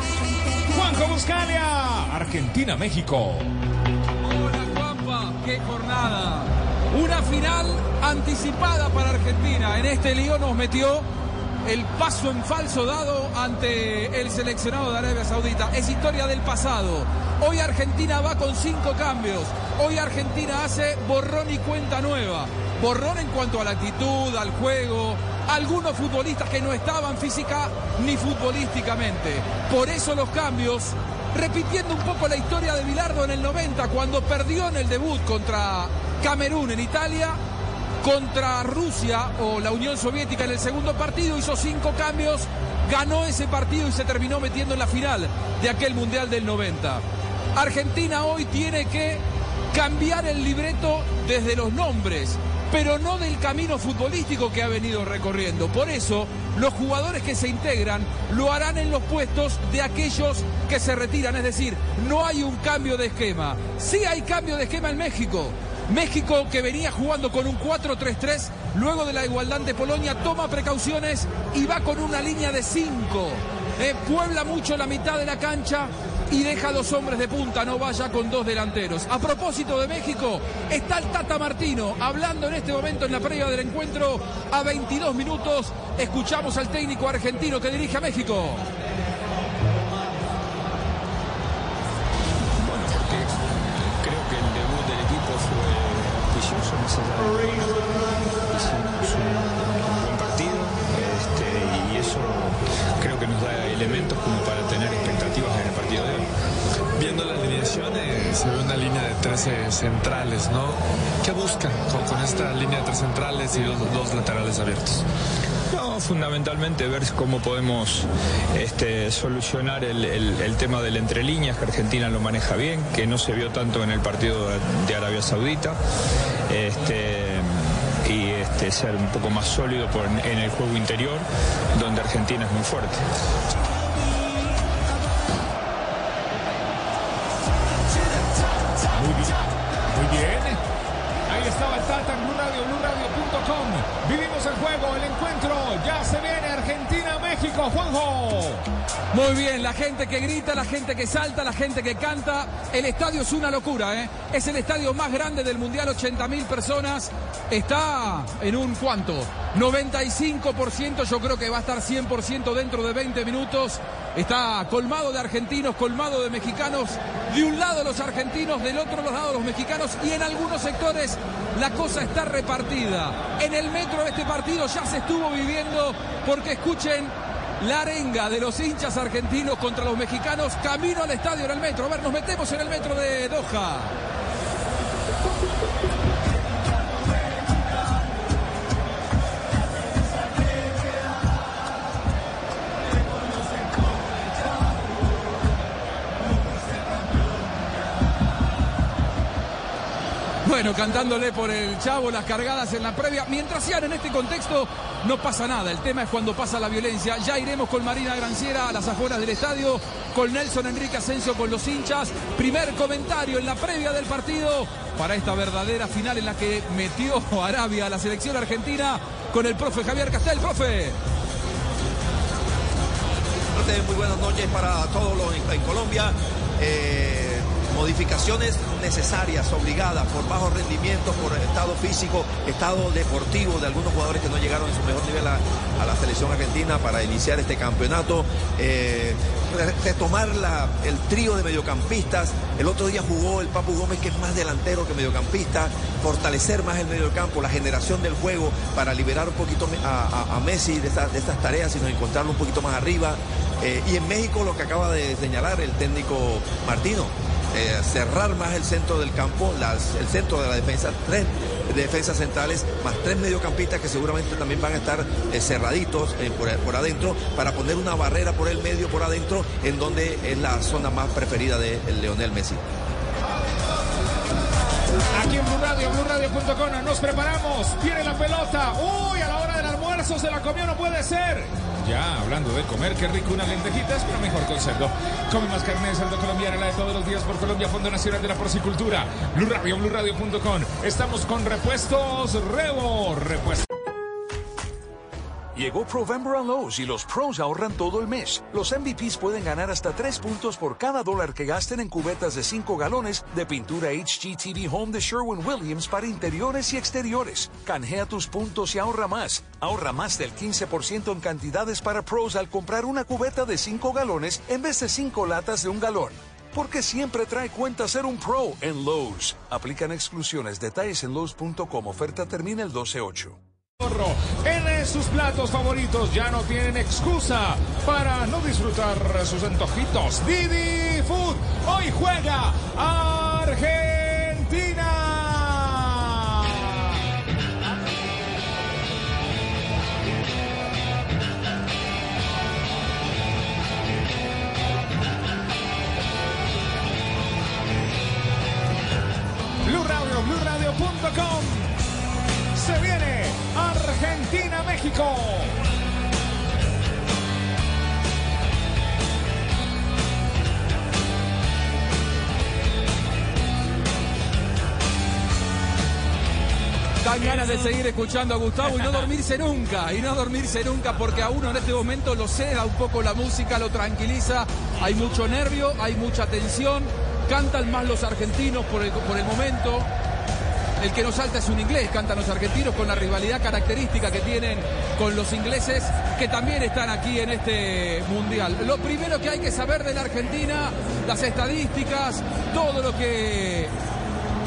Juanjo Buscalia, Argentina, México. Juanpa, qué jornada. Una final anticipada para Argentina. En este lío nos metió el paso en falso dado ante el seleccionado de Arabia Saudita. Es historia del pasado. Hoy Argentina va con cinco cambios. Hoy Argentina hace borrón y cuenta nueva. Borrón en cuanto a la actitud, al juego, algunos futbolistas que no estaban física ni futbolísticamente. Por eso los cambios repitiendo un poco la historia de Bilardo en el 90, cuando perdió en el debut contra Camerún en Italia, contra Rusia o la Unión Soviética en el segundo partido, hizo cinco cambios, ganó ese partido y se terminó metiendo en la final de aquel Mundial del 90. Argentina hoy tiene que cambiar el libreto desde los nombres, pero no del camino futbolístico que ha venido recorriendo. Por eso, los jugadores que se integran lo harán en los puestos de aquellos que se retiran. Es decir, no hay un cambio de esquema. Sí hay cambio de esquema en México. México que venía jugando con un 4-3-3, luego de la igualdad de Polonia, toma precauciones y va con una línea de 5. Eh, puebla mucho la mitad de la cancha y deja dos hombres de punta, no vaya con dos delanteros. A propósito de México, está el Tata Martino hablando en este momento en la previa del encuentro a 22 minutos. Escuchamos al técnico argentino que dirige a México. Creo que el debut del equipo fue Hicimos un buen partido este, y eso creo que nos da elementos como para tener expectativas en el partido de hoy. Viendo se ve una línea de 13 centrales, ¿no? ¿Qué buscan con, esta línea de tres centrales y dos, dos laterales abiertos? No, fundamentalmente ver cómo podemos este, solucionar el, tema del entre líneas, que Argentina lo maneja bien, que no se vio tanto en el partido de, Arabia Saudita. Este, y este, ser un poco más sólido en el juego interior, donde Argentina es muy fuerte. Argentina-México, Juanjo. Muy bien, la gente que grita, la gente que salta, la gente que canta. El estadio es una locura, ¿eh? Es el estadio más grande del Mundial, 80 mil personas. Está en un cuánto? 95%, yo creo que va a estar 100% dentro de 20 minutos. Está colmado de argentinos, colmado de mexicanos. De un lado los argentinos, del otro lado los mexicanos. Y en algunos sectores la cosa está repartida. En el metro de este partido ya se estuvo viviendo porque escuchen la arenga de los hinchas argentinos contra los mexicanos. Camino al estadio en el metro. A ver, nos metemos en el metro de Doha. Bueno, cantándole por el chavo las cargadas en la previa. Mientras sean en este contexto, no pasa nada. El tema es cuando pasa la violencia. Ya iremos con Marina Granciera a las afueras del estadio, con Nelson Enrique Asensio con los hinchas. Primer comentario en la previa del partido para esta verdadera final en la que metió (laughs) Arabia a la selección argentina con el profe Javier Castel. Profe. Muy buenas noches para todos los en, Colombia. Eh, modificaciones necesarias, obligadas por bajo rendimiento, por estado físico, estado deportivo de algunos jugadores que no llegaron en su mejor nivel a, la selección argentina para iniciar este campeonato. Eh, re- retomar la- el trío de mediocampistas. El otro día jugó el Papu Gómez, que es más delantero que mediocampista. Fortalecer más el mediocampo, la generación del juego para liberar un poquito a, Messi de estas tareas, sino encontrarlo un poquito más arriba. Eh, y en México lo que acaba de señalar el técnico Martino, eh, cerrar más el centro del campo, el centro de la defensa, tres defensas centrales, más tres mediocampistas que seguramente también van a estar eh, cerraditos eh, por, por adentro, para poner una barrera por el medio, por adentro, en donde es la zona más preferida de el Leonel Messi. Aquí en Blue Radio, BlueRadio.com, nos preparamos. Viene la pelota. Uy, a la hora del almuerzo se la comió, no puede ser. Ya, hablando de comer, qué rico unas lentejitas, pero mejor con cerdo. Come más carne de cerdo colombiana, la de todos los días por Colombia, Fondo Nacional de la Porcicultura. Blue Radio, BlueRadio.com. Estamos con repuestos Rebo. Repuestos. Llegó Provember a Lowe's y los pros ahorran todo el mes. Los MVPs pueden ganar hasta 3 puntos por cada dólar que gasten en cubetas de 5 galones de pintura HGTV Home de Sherwin-Williams para interiores y exteriores. Canjea tus puntos y ahorra más. Ahorra más del 15% en cantidades para pros al comprar una cubeta de 5 galones en vez de 5 latas de un galón. Porque siempre trae cuenta ser un pro en Lowe's. Aplican exclusiones. Detalles en Lowe's.com. Oferta termina el 12-8. En sus platos favoritos ya no tienen excusa para no disfrutar sus antojitos. Didi Food hoy juega Argentina. Blue Radio, BlueRadio.com. Se viene Argentina-México. Dan ganas de seguir escuchando a Gustavo y no dormirse nunca, y no dormirse nunca porque a uno en este momento lo ceda un poco la música, lo tranquiliza, hay mucho nervio, hay mucha tensión, cantan más los argentinos por el, por el momento. El que no salta es un inglés, cantan los argentinos con la rivalidad característica que tienen con los ingleses que también están aquí en este mundial. Lo primero que hay que saber de la Argentina, las estadísticas, todo lo que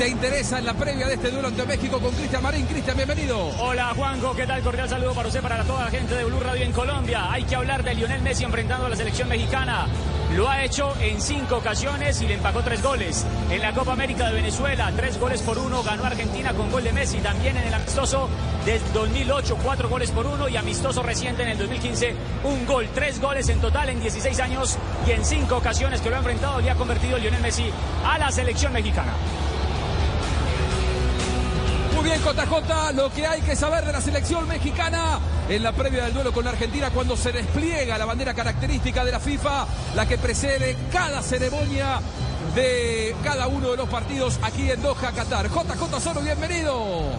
te interesa en la previa de este duelo ante México con Cristian Marín. Cristian, bienvenido. Hola Juanjo, ¿qué tal? Cordial saludo para usted, para toda la gente de Blue Radio en Colombia. Hay que hablar de Lionel Messi enfrentando a la selección mexicana. Lo ha hecho en cinco ocasiones y le empacó tres goles. En la Copa América de Venezuela, tres goles por uno, ganó Argentina con gol de Messi. También en el amistoso del 2008, cuatro goles por uno y amistoso reciente en el 2015, un gol. Tres goles en total en 16 años y en cinco ocasiones que lo ha enfrentado y ha convertido Lionel Messi a la selección mexicana. Muy bien, JJ, lo que hay que saber de la selección mexicana en la previa del duelo con la Argentina cuando se despliega la bandera característica de la FIFA, la que precede cada ceremonia de cada uno de los partidos aquí en Doha, Qatar. JJ Solo, bienvenido.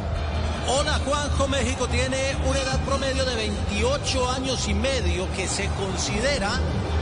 Hola Juanjo, México tiene una edad promedio de 28 años y medio que se considera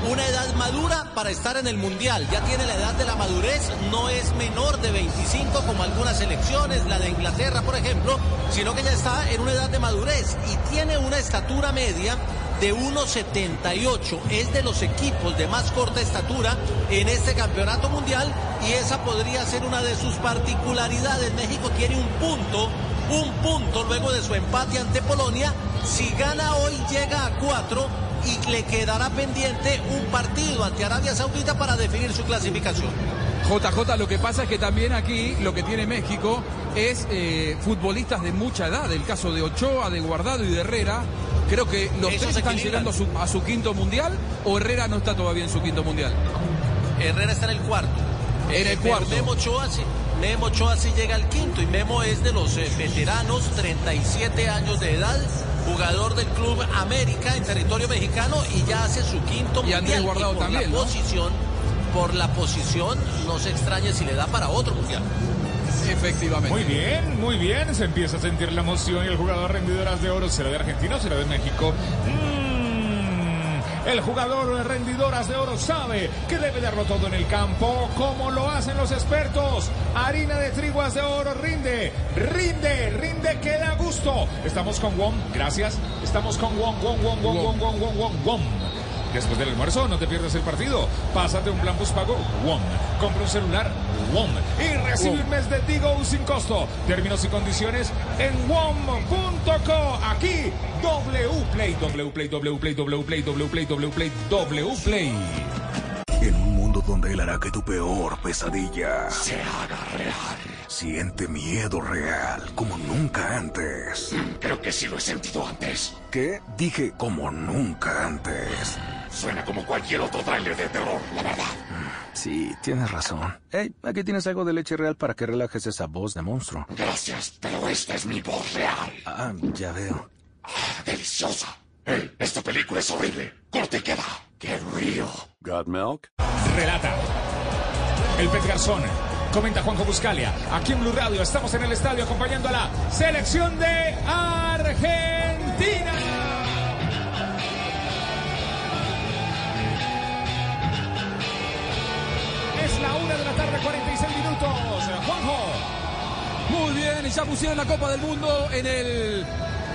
una edad madura para estar en el Mundial. Ya tiene la edad de la madurez, no es menor de 25 como algunas selecciones, la de Inglaterra por ejemplo, sino que ya está en una edad de madurez y tiene una estatura media de 1,78. Es de los equipos de más corta estatura en este campeonato mundial y esa podría ser una de sus particularidades. México tiene un punto, un punto luego de su empate ante Polonia. Si gana hoy llega a cuatro y le quedará pendiente un partido ante Arabia Saudita para definir su clasificación. JJ, lo que pasa es que también aquí lo que tiene México es eh, futbolistas de mucha edad. El caso de Ochoa, de Guardado y de Herrera. Creo que los Esos tres están llegando a su, a su quinto mundial o Herrera no está todavía en su quinto mundial. Herrera está en el cuarto. En el cuarto. Ochoa, sí, Memo Ochoa sí llega al quinto y Memo es de los eh, veteranos, 37 años de edad, jugador del Club América en territorio mexicano y ya hace su quinto Y mundial. Guardado por también, la ¿no? posición, por la posición, no se extrañe si le da para otro mundial. Efectivamente. Muy bien, muy bien. Se empieza a sentir la emoción y el jugador rendidoras de oro será de Argentina o será de México. Mm, El jugador de rendidoras de oro sabe que debe darlo todo en el campo, como lo hacen los expertos. Harina de triguas de oro rinde, rinde, rinde que da gusto. Estamos con Wom, gracias. Estamos con Wom, Wom, Wom, Wom, Wom, Wom, Wom, Wom, Wom. Después del almuerzo, no te pierdas el partido. Pásate un plan postpago WOM. Compra un celular WOM. Y recibe un mes de Tigo sin costo. Términos y condiciones en WOM.co. Aquí, WPlay, WPlay, WPlay, WPlay, WPlay, WPlay, WPlay. En un mundo donde él hará que tu peor pesadilla se haga real. Siente miedo real como nunca antes. Creo que sí lo he sentido antes. ¿Qué? Dije como nunca antes. Suena como cualquier otro tráiler de terror, la verdad. Sí, tienes razón. Hey, aquí tienes algo de leche real para que relajes esa voz de monstruo. Gracias, pero esta es mi voz real. Ah, ya veo. Deliciosa. Hey, esta película es horrible. Corte y queda. Get real. Got milk? Relata. El Pet Garzón. Comenta Juanjo Buscalia. Aquí en Blue Radio estamos en el estadio acompañando a la selección de Argentina. Es la una de la tarde, 46 minutos. Juanjo. Muy bien, y ya pusieron la Copa del Mundo en el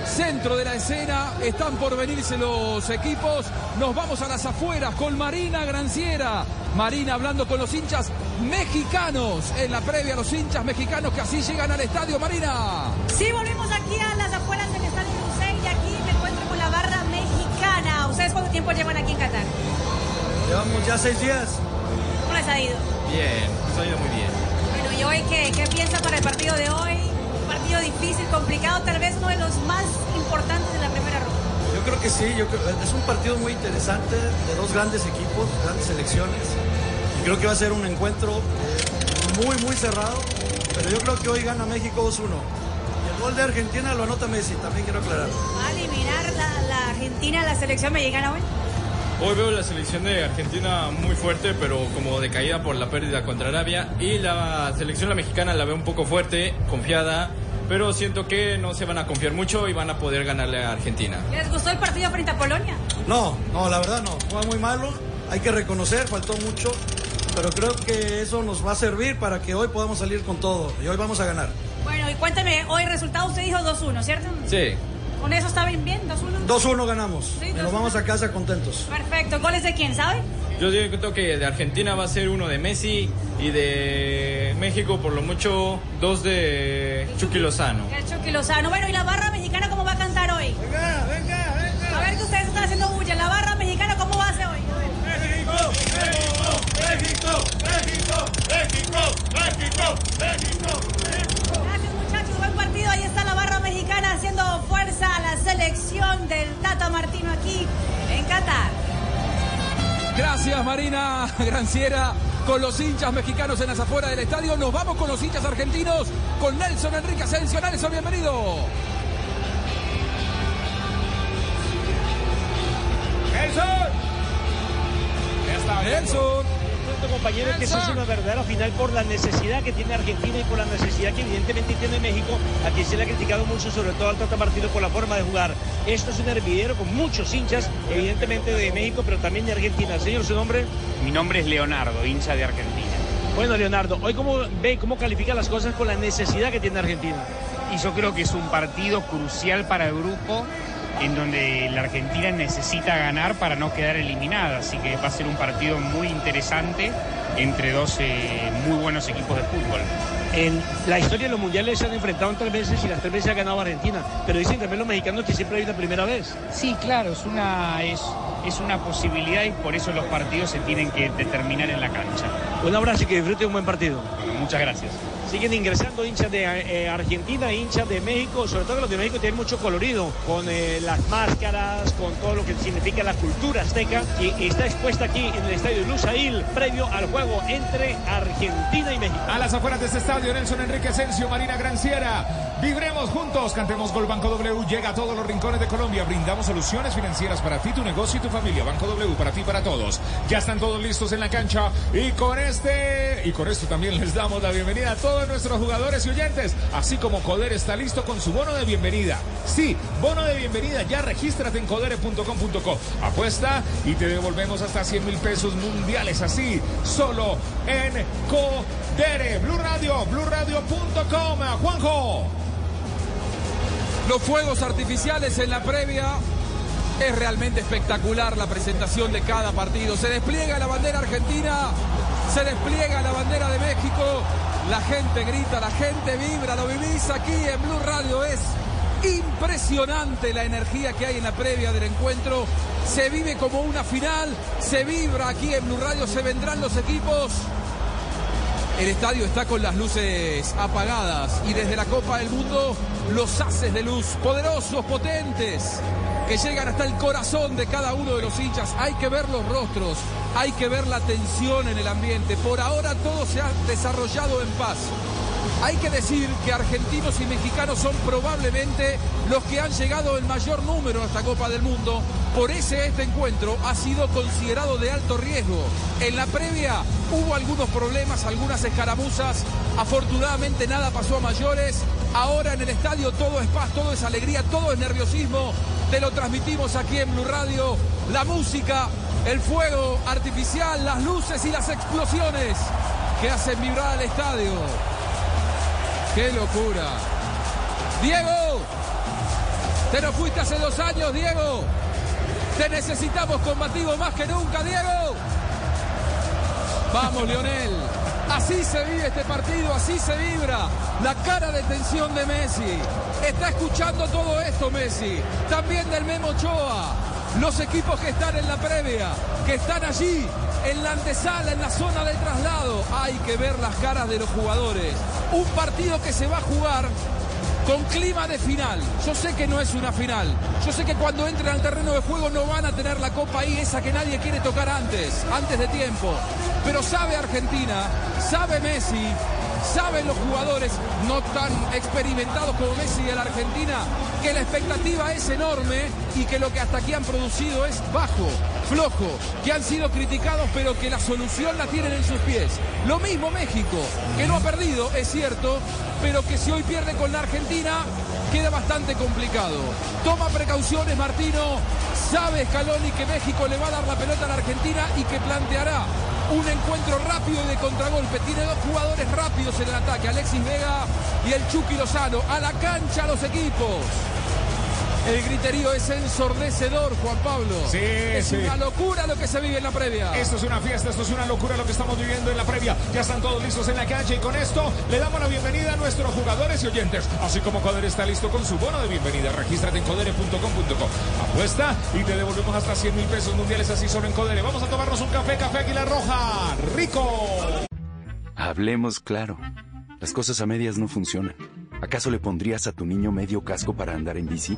centro de la escena. Están por venirse los equipos. Nos vamos a las afueras con Marina Granciera. Marina hablando con los hinchas mexicanos en la previa a los hinchas mexicanos que así llegan al estadio. Marina. Sí, volvemos aquí a las afueras del Estadio Lucey y aquí me encuentro con la barra mexicana. ¿Ustedes cuánto tiempo llevan aquí en Qatar? Llevamos ya seis días. ¿Cómo les ha ido? Bien, nos ha ido muy bien. Bueno, ¿y hoy qué, qué piensa para el partido de hoy? Un partido difícil, complicado, tal vez uno de los más importantes de la primera ronda. Yo creo que sí, yo creo, es un partido muy interesante de dos grandes equipos, grandes selecciones. Y creo que va a ser un encuentro eh, muy, muy cerrado. Pero yo creo que hoy gana México 2-1. Y el gol de Argentina lo anota Messi, también quiero aclarar. ¿Va a eliminar la, la Argentina, la selección mexicana hoy? Hoy veo la selección de Argentina muy fuerte, pero como decaída por la pérdida contra Arabia. Y la selección la mexicana la veo un poco fuerte, confiada, pero siento que no se van a confiar mucho y van a poder ganarle a Argentina. ¿Les gustó el partido frente a Polonia? No, no, la verdad no. Fue muy malo. Hay que reconocer, faltó mucho. Pero creo que eso nos va a servir para que hoy podamos salir con todo. Y hoy vamos a ganar. Bueno, y cuéntame, hoy resultado usted dijo 2-1, ¿cierto? Sí. Con eso está bien, bien, 2-1. 2-1 ganamos. Sí, Nos 2-1. vamos a casa contentos. Perfecto. ¿Goles de quién, sabe? Yo digo que de Argentina va a ser uno de Messi y de México por lo mucho dos de Chucky Lozano. El Chucky Lozano. Bueno, ¿y la barra mexicana cómo va a cantar hoy? Venga, venga, venga. A ver que ustedes están haciendo bulla. ¿La barra mexicana cómo va a ser hoy? México, México, México, México, México, México, México. Gracias muchachos, buen partido. Ahí está la barra mexicana haciendo fuerza a la selección del Tata Martino aquí en Qatar. Gracias Marina (laughs) Granciera. Con los hinchas mexicanos en las afueras del estadio, nos vamos con los hinchas argentinos, con Nelson Enrique Asensio. Nelson, bienvenido. ¡Nelson! Ya está, Nelson. compañero, que esa es una verdadera final por la necesidad que tiene Argentina y por la necesidad que evidentemente tiene México, a quien se le ha criticado mucho, sobre todo al Tata Martino, por la forma de jugar. Esto es un hervidero con muchos hinchas, evidentemente de México, pero también de Argentina. Señor, ¿su nombre? Mi nombre es Leonardo, hincha de Argentina. Bueno, Leonardo, hoy cómo ve, cómo califica las cosas con la necesidad que tiene Argentina. Y yo creo que es un partido crucial para el grupo en donde la Argentina necesita ganar para no quedar eliminada. Así que va a ser un partido muy interesante entre dos eh, muy buenos equipos de fútbol. En la historia de los mundiales se han enfrentado tres veces y las tres veces ha ganado Argentina. Pero dicen también los mexicanos que siempre hay una primera vez. Sí, claro, es una, es, es una posibilidad y por eso los partidos se tienen que determinar en la cancha. Un abrazo y que disfrute un buen partido. Bueno, muchas gracias. Siguen ingresando hinchas de eh, Argentina, hinchas de México, sobre todo los de México tienen mucho colorido, con eh, las máscaras, con todo lo que significa la cultura azteca, que está expuesta aquí en el estadio Lusail, previo al juego entre Argentina y México. A las afueras de este estadio, Nelson Enrique Asensio, Marina Granciera. Vibremos juntos, cantemos Gol Banco W, llega a todos los rincones de Colombia, brindamos soluciones financieras para ti, tu negocio y tu familia. Banco W para ti, para todos. Ya están todos listos en la cancha y con este y con esto también les damos la bienvenida a todos nuestros jugadores y oyentes, así como Coder está listo con su bono de bienvenida. Sí, bono de bienvenida, ya regístrate en codere.com.co. Apuesta y te devolvemos hasta 100 mil pesos mundiales así, solo en Codere. Blue Radio, bluradio.com. Juanjo. Los fuegos artificiales en la previa. Es realmente espectacular la presentación de cada partido. Se despliega la bandera argentina, se despliega la bandera de México. La gente grita, la gente vibra, lo vivís aquí en Blue Radio. Es impresionante la energía que hay en la previa del encuentro. Se vive como una final, se vibra aquí en Blue Radio, se vendrán los equipos. El estadio está con las luces apagadas y desde la Copa del Mundo los haces de luz poderosos, potentes, que llegan hasta el corazón de cada uno de los hinchas. Hay que ver los rostros, hay que ver la tensión en el ambiente. Por ahora todo se ha desarrollado en paz. Hay que decir que argentinos y mexicanos son probablemente los que han llegado en mayor número a esta Copa del Mundo. Por ese este encuentro ha sido considerado de alto riesgo. En la previa hubo algunos problemas, algunas escaramuzas. Afortunadamente nada pasó a mayores. Ahora en el estadio todo es paz, todo es alegría, todo es nerviosismo. Te lo transmitimos aquí en Blue Radio. La música, el fuego artificial, las luces y las explosiones que hacen vibrar al estadio. ¡Qué locura! Diego, te nos fuiste hace dos años, Diego. Te necesitamos combativo más que nunca, Diego. Vamos, Lionel. Así se vive este partido, así se vibra. La cara de tensión de Messi. Está escuchando todo esto Messi. También del Memo Ochoa. Los equipos que están en la previa, que están allí, en la antesala, en la zona de traslado. Hay que ver las caras de los jugadores. Un partido que se va a jugar con clima de final. Yo sé que no es una final. Yo sé que cuando entren al terreno de juego no van a tener la copa ahí, esa que nadie quiere tocar antes, antes de tiempo. Pero sabe Argentina, sabe Messi, saben los jugadores no tan experimentados como Messi de la Argentina, que la expectativa es enorme y que lo que hasta aquí han producido es bajo, flojo, que han sido criticados pero que la solución la tienen en sus pies. Lo mismo México, que no ha perdido, es cierto, pero que si hoy pierde con la Argentina queda bastante complicado. Toma precauciones Martino, sabe Scaloni que México le va a dar la pelota a la Argentina y que planteará un encuentro rápido y de contragolpe. Tiene dos jugadores rápidos en el ataque, Alexis Vega y el Chucky Lozano. A la cancha los equipos. El griterío es ensordecedor, Juan Pablo. Sí, es sí. una locura lo que se vive en la previa. Esto es una fiesta, esto es una locura lo que estamos viviendo en la previa. Ya están todos listos en la cancha y con esto le damos la bienvenida a nuestros jugadores y oyentes. Así como Codere está listo con su bono de bienvenida. Regístrate en codere.com.co. Apuesta y te devolvemos hasta 100 mil pesos mundiales así solo en Codere. Vamos a tomarnos un café, café Águila Roja. ¡Rico! Hablemos claro. Las cosas a medias no funcionan. ¿Acaso le pondrías a tu niño medio casco para andar en bici?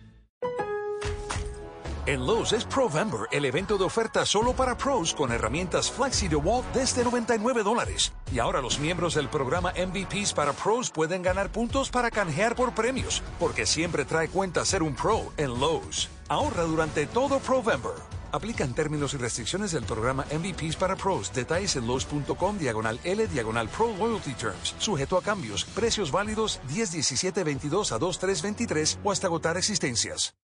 En Lowe's es Provember, el evento de oferta solo para pros con herramientas Flexi DeWalt desde 99 dólares. Y ahora los miembros del programa MVPs para pros pueden ganar puntos para canjear por premios, porque siempre trae cuenta ser un pro en Lowe's. Ahorra durante todo Provember. Aplican términos y restricciones del programa MVPs para pros. Detalles en Lowe's.com diagonal L diagonal Pro Loyalty Terms. Sujeto a cambios. Precios válidos 10 17 22 a 2 3 23 o hasta agotar existencias.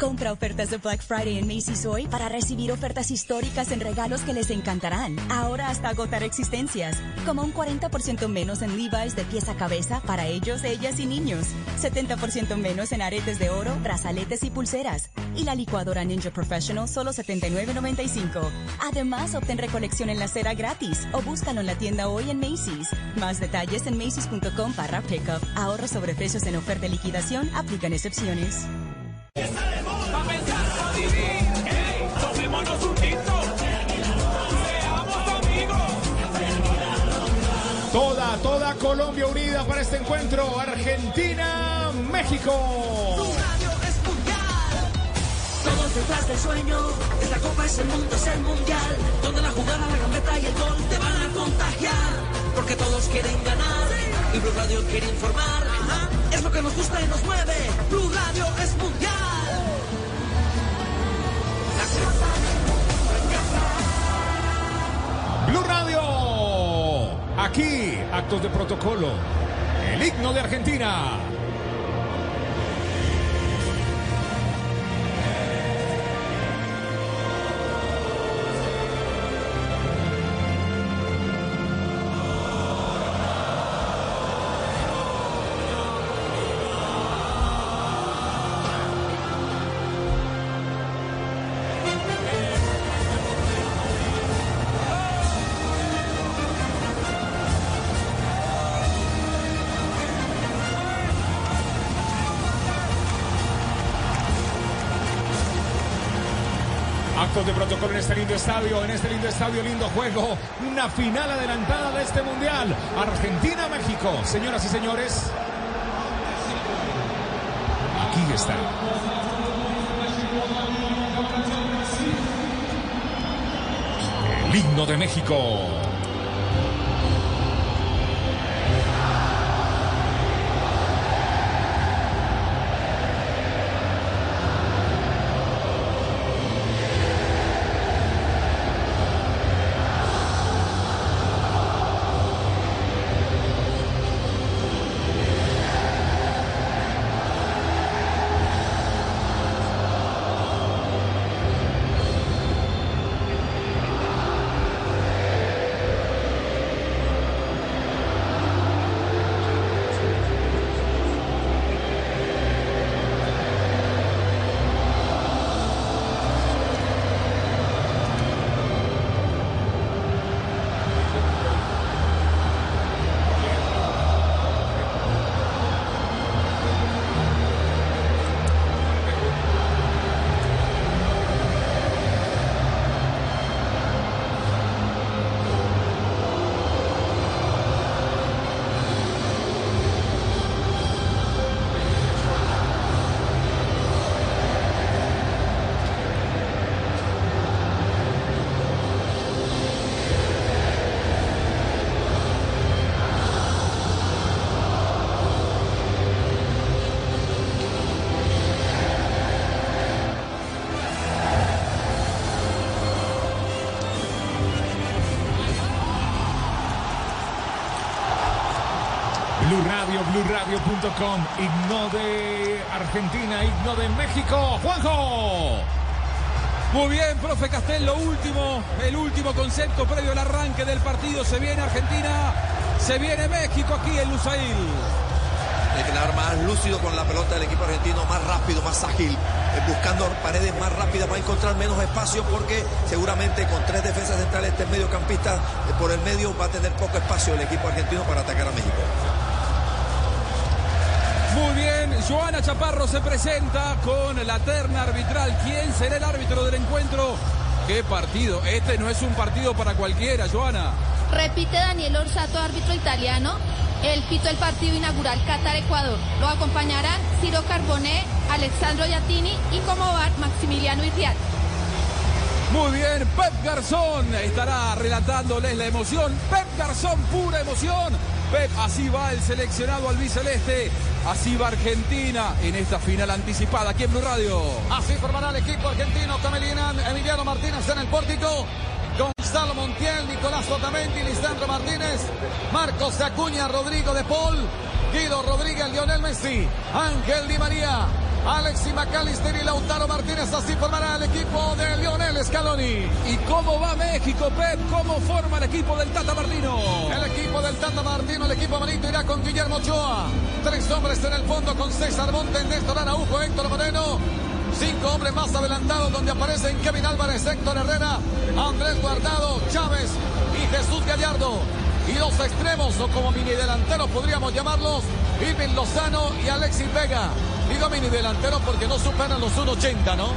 Compra ofertas de Black Friday en Macy's hoy para recibir ofertas históricas en regalos que les encantarán. Ahora hasta agotar existencias. Como un 40% menos en Levi's de pieza a cabeza para ellos, ellas y niños. 70% menos en aretes de oro, brazaletes y pulseras. Y la licuadora Ninja Professional solo $79.95. Además, obtén recolección en la cera gratis o búscalo en la tienda hoy en Macy's. Más detalles en macy's.com barra pickup. Ahorro sobre precios en oferta de liquidación. Aplican excepciones. Toda, toda Colombia unida para este encuentro. Argentina, México. Todos detrás del sueño, esta copa es el mundo, es el mundial, donde la jugada, la gambeta y el gol te van a contagiar, porque todos quieren ganar y Blue Radio quiere informar, Ajá, es lo que nos gusta y nos mueve, Blue Radio es mundial. Blue Radio. Aquí, actos de protocolo. El himno de Argentina. Estadio, en este lindo estadio, lindo juego. Una final adelantada de este mundial. Argentina-México. Señoras y señores. Aquí está. El himno de México. BlueRadio.com. Himno de Argentina, himno de México. Juanjo. Muy bien, profe Castel, lo último, el último concepto previo al arranque del partido. Se viene Argentina, se viene México aquí en Lusail. Hay que quedar más lúcido con la pelota del equipo argentino, más rápido, más ágil, eh, buscando paredes más rápidas, va a encontrar menos espacio porque seguramente con tres defensas centrales, este mediocampista eh, por el medio va a tener poco espacio el equipo argentino para atacar a México. Muy bien, Joana Chaparro se presenta con la terna arbitral. ¿Quién será el árbitro del encuentro? ¿Qué partido? Este no es un partido para cualquiera, Joana. Repite Daniel Orsato, árbitro italiano. El pito del partido inaugural Qatar-Ecuador. Lo acompañarán Ciro Carboné, Alexandro Yatini y como bar Maximiliano Irrial. Muy bien, Pep Garzón estará relatándoles la emoción. Pep Garzón, pura emoción. Así va el seleccionado albiceleste. Así va Argentina en esta final anticipada aquí en Blue Radio. Así formará el equipo argentino. Camelina, Emiliano Martínez en el pórtico. Gonzalo Montiel, Nicolás Otamendi, Lisandro Martínez, Marcos Acuña, Rodrigo de Paul, Guido Rodríguez, Lionel Messi, Ángel Di María, Alexis McAllister y Lautaro Martínez. Así formará el equipo de Lionel Scaloni. ¿Y cómo va México, Pep? ¿Cómo forma el equipo del Tata Martino? El equipo del Tata Martino, el equipo amarito irá con Guillermo Ochoa. Tres hombres en el fondo con César Montes, Néstor Araujo, Héctor Moreno. Cinco hombres más adelantados donde aparecen Kevin Álvarez, Héctor Herrera, Andrés Guardado, Chávez y Jesús Gallardo. Y los extremos, o como mini delanteros podríamos llamarlos, Irving Lozano y Alexis Vega. Digo mini delanteros porque no superan los 1.80, ¿no?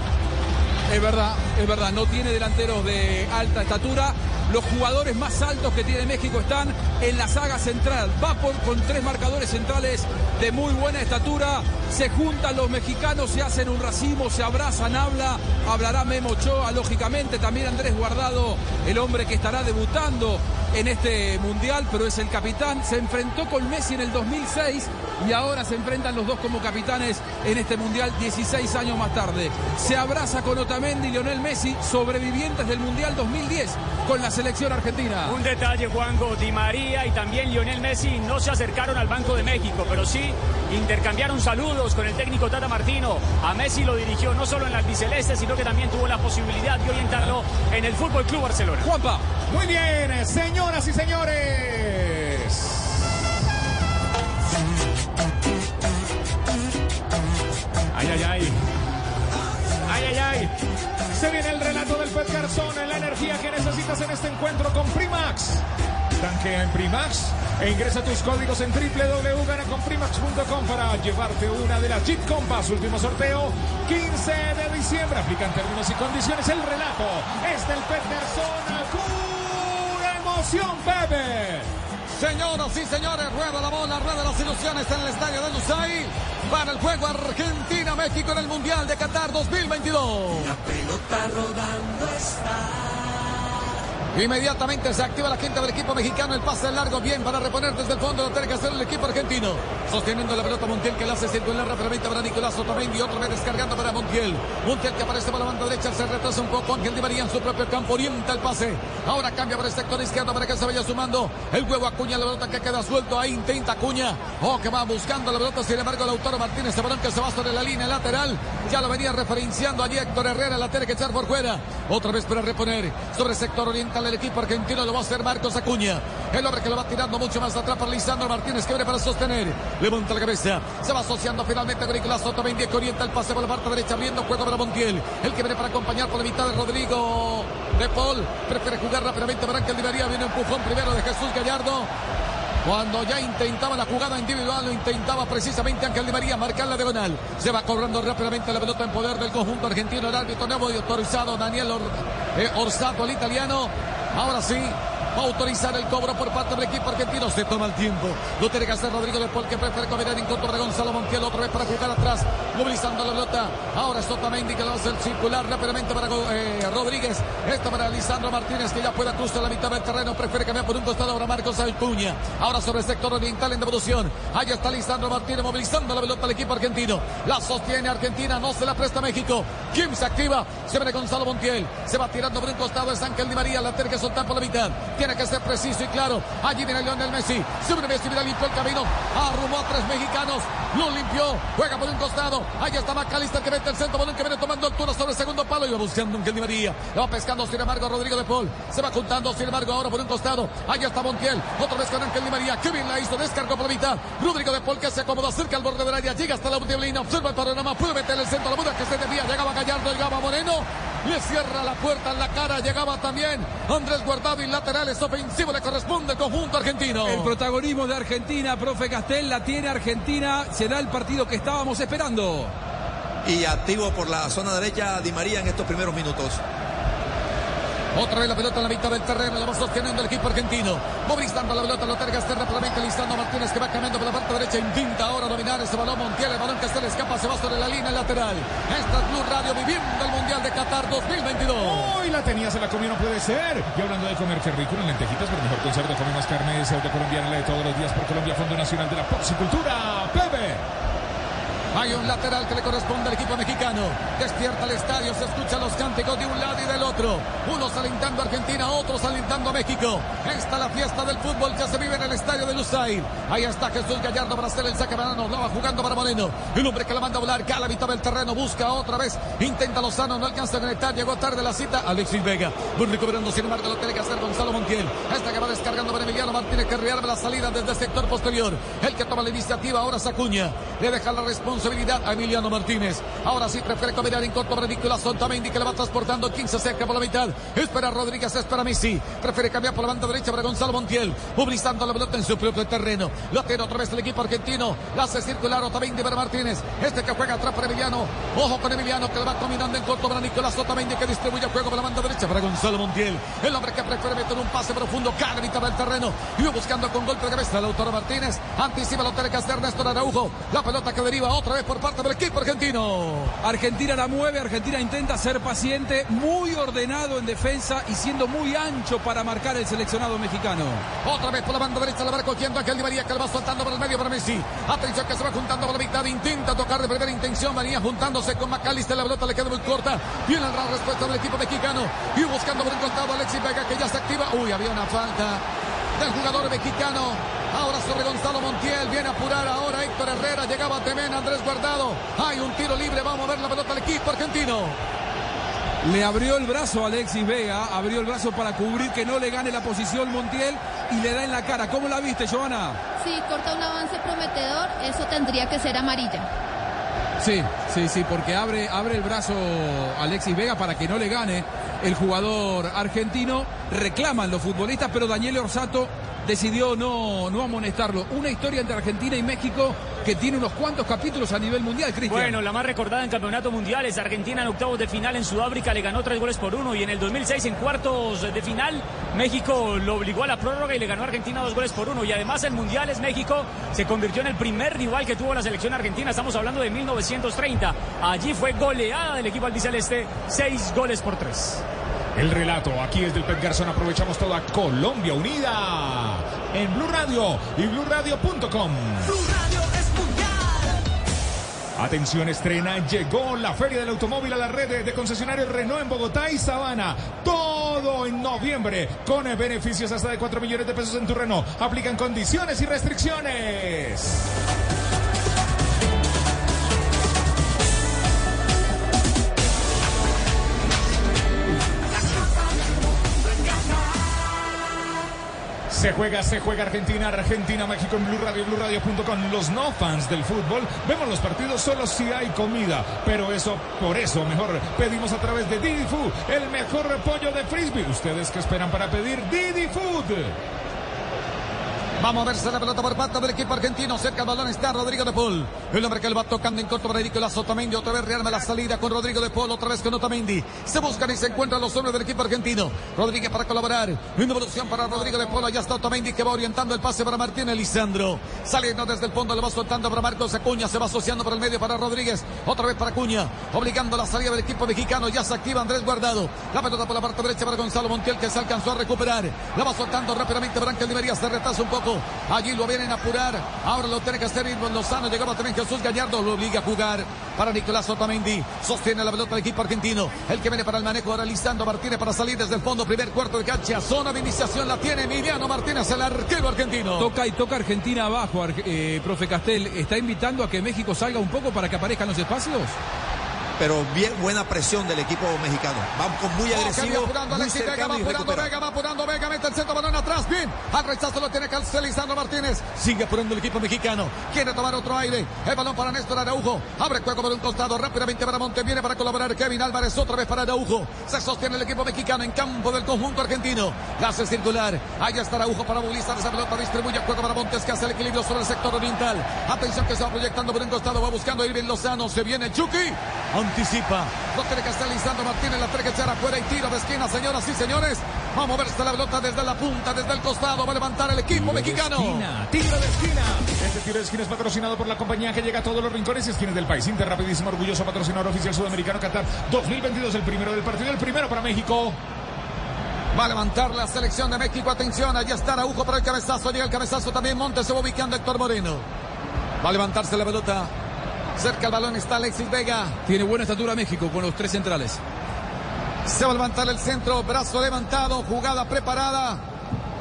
Es verdad, es verdad, no tiene delanteros de alta estatura. Los jugadores más altos que tiene México están en la saga central. Va por, con tres marcadores centrales de muy buena estatura. Se juntan los mexicanos, se hacen un racimo, se abrazan, habla. Hablará Memo lógicamente. También Andrés Guardado, el hombre que estará debutando en este mundial, pero es el capitán. Se enfrentó con Messi en el 2006 y ahora se enfrentan los dos como capitanes en este mundial 16 años más tarde. Se abraza con Otamendi y Lionel Messi, sobrevivientes del mundial 2010 con la selección argentina. Un detalle, Juanjo, Di María y también Lionel Messi no se acercaron al Banco de México, pero sí intercambiaron saludos con el técnico Tata Martino. A Messi lo dirigió no solo en la albiceleste, sino que también tuvo la posibilidad de orientarlo en el Fútbol Club Barcelona. Juanpa. Muy bien, señoras y señores. Ay, ay, ay. Ay, ay, ay. Se viene el relato del Pet Garzón, la energía que necesitas en este encuentro con Primax. Tanquea en Primax e ingresa tus códigos en www.ganaconprimax.com para llevarte una de las Jeep Compass. Último sorteo, 15 de diciembre. Aplican términos y condiciones. El relato es del Pet Garzón. ¡Pura emoción, bebé! Señoras y señores, rueda la bola, rueda las ilusiones en el estadio de Lusail para el juego Argentina-México en el Mundial de Qatar 2022. La pelota rodando está. Inmediatamente se activa la quinta del equipo mexicano. El pase largo, bien para reponer desde el fondo. Lo tiene que hacer el equipo argentino. Sosteniendo la pelota Montiel que la hace circular rápidamente para Nicolás Otamendi. Otra vez descargando para Montiel. Montiel que aparece por la banda derecha. Se retrasa un poco. Ángel Di María en su propio campo. Orienta el pase. Ahora cambia para el sector izquierdo para que se vaya sumando. El huevo Acuña. La pelota que queda suelto. Ahí intenta Acuña. Oh, que va buscando la pelota. Sin embargo, Lautaro Martínez. El balón que se va sobre la línea lateral. Ya lo venía referenciando allí Héctor Herrera. La tiene que echar por fuera. Otra vez para reponer. Sobre el sector oriental el equipo argentino lo va a hacer Marcos Acuña. El hombre que lo va tirando mucho más atrás para Lisandro Martínez que viene para sostener. Levanta la cabeza. Se va asociando finalmente con Nicolás Otamendi que orienta el pase por la parte derecha abriendo juego para Montiel. El que viene para acompañar por la mitad de Rodrigo de Paul. Prefiere jugar rápidamente para María. Viene un empujón primero de Jesús Gallardo. Cuando ya intentaba la jugada individual, lo intentaba precisamente Ángel Di María marcar la diagonal. Se va corriendo rápidamente la pelota en poder del conjunto argentino. El árbitro nuevo y autorizado Daniel Or, eh, Orsato, el italiano. Ahora sí, va a autorizar el cobro por parte del equipo argentino. Se toma el tiempo. Lo tiene que hacer Rodrigo de Paul que prefiere combinar en contra de Gonzalo Montiel. Otra vez para jugar atrás, movilizando la pelota. Ahora es Otamendi que lo hace circular rápidamente para eh, Rodríguez. Esto para Lisandro Martínez que ya puede cruzar la mitad del terreno. Prefiere cambiar por un costado ahora Marcos Acuña. Ahora sobre el sector oriental en devolución. Ahí está Lisandro Martínez movilizando la pelota al equipo argentino. La sostiene Argentina, no se la presta México. Kim se activa. Se viene Gonzalo Montiel. Se va tirando por un costado. Es Ángel Di María. La tiene que soltar por la mitad. Tiene que ser preciso y claro. Allí viene Lionel Messi. Sobre Messi, mira, limpió el camino. Arrumó a tres mexicanos. Lo limpió. Juega por un costado. Ahí está Macalista que mete el centro. Balón que viene tomando altura sobre el segundo palo. Y va buscando un María. Lo va pescando, sin embargo, Rodrigo de Paul. Se va juntando, sin embargo, ahora por un costado. Ahí está Montiel. Otra vez con Ángel Di María. Qué bien la hizo. Descargó por la mitad. Rodrigo de Paul que se acomoda cerca al borde del área. Llega hasta la última línea. Observa el panorama. Puede meter el centro. La muda que se desvía. Llegaba Gallardo. Llegaba Moreno. Le cierra la puerta en la cara. Llegaba también Andrés Guardado y laterales ofensivo. Le corresponde al conjunto argentino. El protagonismo de Argentina, profe Castel, la tiene Argentina. Será el partido que estábamos esperando. Y activo por la zona derecha Di María en estos primeros minutos. Otra vez la pelota en la mitad del terreno, la va sosteniendo el equipo argentino. Movilizando la pelota, lo terga este rápidamente Listando Martínez que va cambiando por la parte derecha. Intenta ahora dominar ese balón Montiel. El balón que se le escapa se va sobre la línea lateral. Esta es Blue Radio viviendo el Mundial de Qatar 2022. Hoy la tenía, se la comió, no puede ser. Y hablando de comer, qué rico, en lentejitas, pero mejor con cerdo, come más carne cerdo colombiana, la de todos los días por Colombia, Fondo Nacional de la Porcicultura. Plebe. Hay un lateral que le corresponde al equipo mexicano. Despierta el estadio, se escuchan los cánticos de un lado y del otro. Unos alentando a Argentina, otros alentando a México. Esta la fiesta del fútbol que se vive en el estadio de Lusail. Ahí está Jesús Gallardo para hacer el saque banano. Lo va jugando para Moreno. El hombre que la manda a volar, cala mitad del terreno, busca otra vez. Intenta Lozano, no alcanza a conectar. Llegó tarde la cita. Alexis Vega. Muy recuperando, sin embargo, lo tiene que hacer Gonzalo Montiel. Esta que va descargando para Emiliano Martínez que la salida desde el sector posterior. El que toma la iniciativa ahora es Acuña. Le deja la responsabilidad a Emiliano Martínez. Ahora sí prefiere combinar en corto para Nicolás Sontamendi que le va transportando 15 cerca por la mitad. Espera Rodríguez, espera Messi. Prefiere cambiar por la banda derecha para Gonzalo Montiel. Movilizando la pelota en su propio terreno. Lo tiene otra vez el equipo argentino. La hace circular Otamendi para Martínez. Este que juega atrás para Emiliano. Ojo con Emiliano que le va combinando en corto para Nicolás Otamendi que distribuye el juego por la banda derecha para Gonzalo Montiel. El hombre que prefiere meter un pase profundo. Cada mitad del terreno. Y va buscando con golpe de cabeza el autor Martínez. Anticipa lo tiene que hacer Néstor Araujo. La pelota que deriva otra vez por parte del equipo argentino. Argentina la mueve, Argentina intenta ser paciente, muy ordenado en defensa y siendo muy ancho para marcar el seleccionado mexicano. Otra vez por la banda derecha la va recogiendo Ángel Di María que va soltando por el medio para Messi. Atención que se va juntando por la mitad, intenta tocar de primera intención, María juntándose con Macalister, la pelota le queda muy corta. Viene la respuesta del equipo mexicano y buscando por un costado Alexis Vega que ya se activa. Uy, había una falta del jugador mexicano. Ahora sobre Gonzalo Montiel. Viene a apurar ahora Héctor Herrera. Llegaba Temen, Andrés Guardado. Hay un tiro libre. Va a mover la pelota al equipo argentino. Le abrió el brazo a Alexis Vega, abrió el brazo para cubrir que no le gane la posición Montiel y le da en la cara. ¿Cómo la viste, Joana? Sí, corta un avance prometedor, eso tendría que ser amarilla. Sí, sí, sí, porque abre, abre el brazo Alexis Vega para que no le gane el jugador argentino. Reclaman los futbolistas, pero Daniel Orsato decidió no, no amonestarlo. Una historia entre Argentina y México que tiene unos cuantos capítulos a nivel mundial, Cristian. Bueno, la más recordada en campeonato mundial es Argentina en octavos de final en Sudáfrica, le ganó tres goles por uno y en el 2006 en cuartos de final México lo obligó a la prórroga y le ganó a Argentina dos goles por uno y además en mundiales México se convirtió en el primer rival que tuvo la selección argentina, estamos hablando de 1930, allí fue goleada del equipo albiceleste, seis goles por tres. El relato aquí es del Pep Garzón. Aprovechamos toda Colombia unida en Blue Radio y BlueRadio.com. Blue Radio es mundial. Atención, estrena. Llegó la Feria del Automóvil a la red de concesionarios Renault en Bogotá y Sabana. Todo en noviembre con beneficios hasta de 4 millones de pesos en tu Renault. Aplican condiciones y restricciones. Se juega, se juega Argentina, Argentina, México en Blue Radio, Blue Radio.com. Los no fans del fútbol vemos los partidos solo si hay comida. Pero eso, por eso, mejor pedimos a través de Didi Food el mejor pollo de frisbee. ¿Ustedes qué esperan para pedir Didi Food? Vamos a verse la pelota por parte del equipo argentino. Cerca del balón está Rodrigo de Paul. El hombre que le va tocando en corto para Nicolás Otamendi. Otra vez rearma la salida con Rodrigo de Paul. Otra vez con Otamendi. Se buscan y se encuentran los hombres del equipo argentino. Rodríguez para colaborar. Una evolución para Rodrigo de Paul. Allá está Otamendi que va orientando el pase para Martín Elisandro. Saliendo desde el fondo le va soltando para Marcos Acuña. Se va asociando por el medio para Rodríguez. Otra vez para Acuña. Obligando la salida del equipo mexicano. Ya se activa Andrés Guardado. La pelota por la parte derecha para Gonzalo Montiel que se alcanzó a recuperar. La va soltando rápidamente para Ángel. Se retrasa un poco. Allí lo vienen a apurar. Ahora lo tiene que hacer Irving Lozano. Llegaba también Jesús Gallardo. Lo obliga a jugar para Nicolás Otamendi. Sostiene la pelota del equipo argentino. El que viene para el manejo ahora Lisandro Martínez para salir desde el fondo. Primer cuarto de cancha. Zona de iniciación la tiene Emiliano Martínez, el arquero argentino. Toca y toca Argentina abajo, eh, profe Castel. ¿Está invitando a que México salga un poco para que aparezcan los espacios? Pero bien buena presión del equipo mexicano. Vamos con muy agresivo. Oh, apurando, muy Vega, va apurando Vega, va apurando Vega, mete el centro, balón atrás, bien. Al rechazo lo tiene Lisandro Martínez. Sigue apurando el equipo mexicano. Quiere tomar otro aire. El balón para Néstor Araujo. Abre juego por un costado, rápidamente para Monte. Viene para colaborar Kevin Álvarez, otra vez para Araujo. Se sostiene el equipo mexicano en campo del conjunto argentino. La hace circular. Ahí está Araujo para movilizar esa pelota. Distribuye juego para Montes que hace el equilibrio sobre el sector oriental. Atención que se va proyectando por un costado. Va buscando Irving Lozano. Se viene Chucky. Anticipa. Lo tiene que estar Lisandro Martínez. La tiene que echar afuera y tiro de esquina, señoras y señores. Va a moverse la pelota desde la punta, desde el costado. Va a levantar el equipo tiro mexicano. De esquina, tiro de esquina. Este tiro de esquina es patrocinado por la compañía que llega a todos los rincones y esquinas del país. Inter, rapidísimo, orgulloso patrocinador oficial sudamericano Qatar 2022. El primero del partido, el primero para México. Va a levantar la selección de México. Atención, allá está Araujo para el cabezazo. Llega el cabezazo también. Montes se va ubicando Héctor Moreno. Va a levantarse la pelota. Cerca el balón está Alexis Vega. Tiene buena estatura México con los tres centrales. Se va a levantar el centro, brazo levantado, jugada preparada.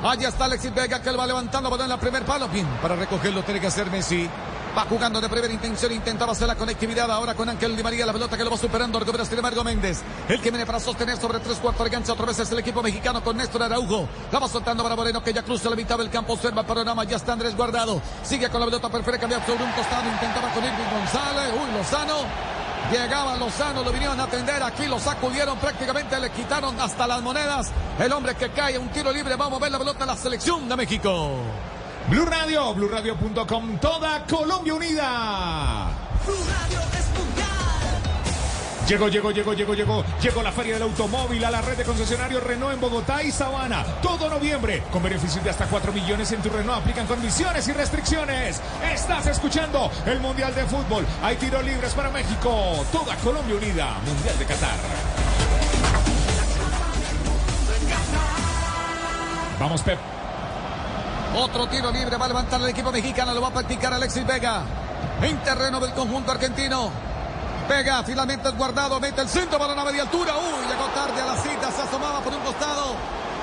Allá está Alexis Vega que lo va levantando, va en la primer palo. Bien, para recogerlo tiene que hacer Messi. Va jugando de primera intención, intentaba hacer la conectividad ahora con Ángel Di María, la pelota que lo va superando, recupera sin embargo Méndez. El que viene para sostener sobre tres cuartos de gancha, otra vez es el equipo mexicano con Néstor Araujo. La va soltando para Moreno que ya cruza la mitad del campo, observa el panorama, ya está Andrés Guardado. Sigue con la pelota perfecta, cambia sobre un costado, intentaba con Irving González. Uy, Lozano. Llegaba Lozano, lo vinieron a atender. Aquí lo sacudieron prácticamente, le quitaron hasta las monedas. El hombre que cae, un tiro libre. Vamos a ver la pelota a la selección de México. Blue Radio, BlueRadio.com, toda Colombia unida. Blue Radio es mundial. Llegó, llegó, llegó, llegó, llegó. Llegó la Feria del Automóvil a la red de concesionarios Renault en Bogotá y Sabana. Todo noviembre, con beneficios de hasta 4 millones en tu Renault. Aplican condiciones y restricciones. Estás escuchando el Mundial de Fútbol. Hay tiros libres para México. Toda Colombia unida. Mundial de Qatar. Vamos, Pep. Otro tiro libre va a levantar el equipo mexicano, lo va a practicar Alexis Vega. En terreno del conjunto argentino. Vega finalmente es guardado, mete el centro para una media altura. Uy, llegó tarde a la cita, se asomaba por un costado.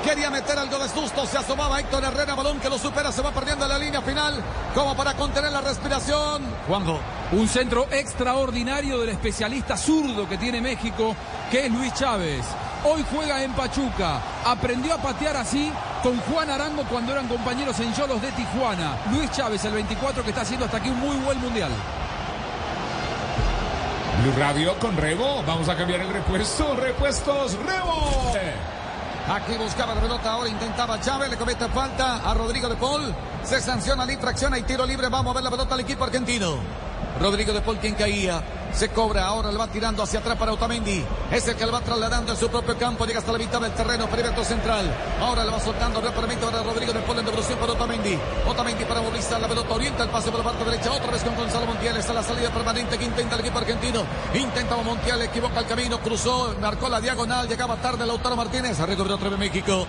Quería meter algo de susto, se asomaba Héctor Herrera, balón que lo supera, se va perdiendo en la línea final, como para contener la respiración. Juanjo. Un centro extraordinario del especialista zurdo que tiene México, que es Luis Chávez. Hoy juega en Pachuca. Aprendió a patear así con Juan Arango cuando eran compañeros en Yolos de Tijuana. Luis Chávez, el 24, que está haciendo hasta aquí un muy buen mundial. Blue Radio con Rebo. Vamos a cambiar el repuesto. Repuestos Rebo. Aquí buscaba la pelota, ahora intentaba Chávez, le comete falta a Rodrigo de Paul. Se sanciona la infracción, hay tiro libre. Vamos a ver la pelota al equipo argentino. Rodrigo de Paul quien caía. Se cobra, ahora le va tirando hacia atrás para Otamendi. Es el que le va trasladando en su propio campo. Llega hasta la mitad del terreno, perímetro central. Ahora le va soltando rápidamente para Rodrigo de Paul en devolución para Otamendi. Otamendi para movilizar la pelota, orienta el pase por la parte derecha. Otra vez con Gonzalo Montiel. Está la salida permanente que intenta el equipo argentino. Intenta Montiel, equivoca el camino, cruzó, marcó la diagonal. Llegaba tarde Lautaro Martínez. Recuperó otra vez México.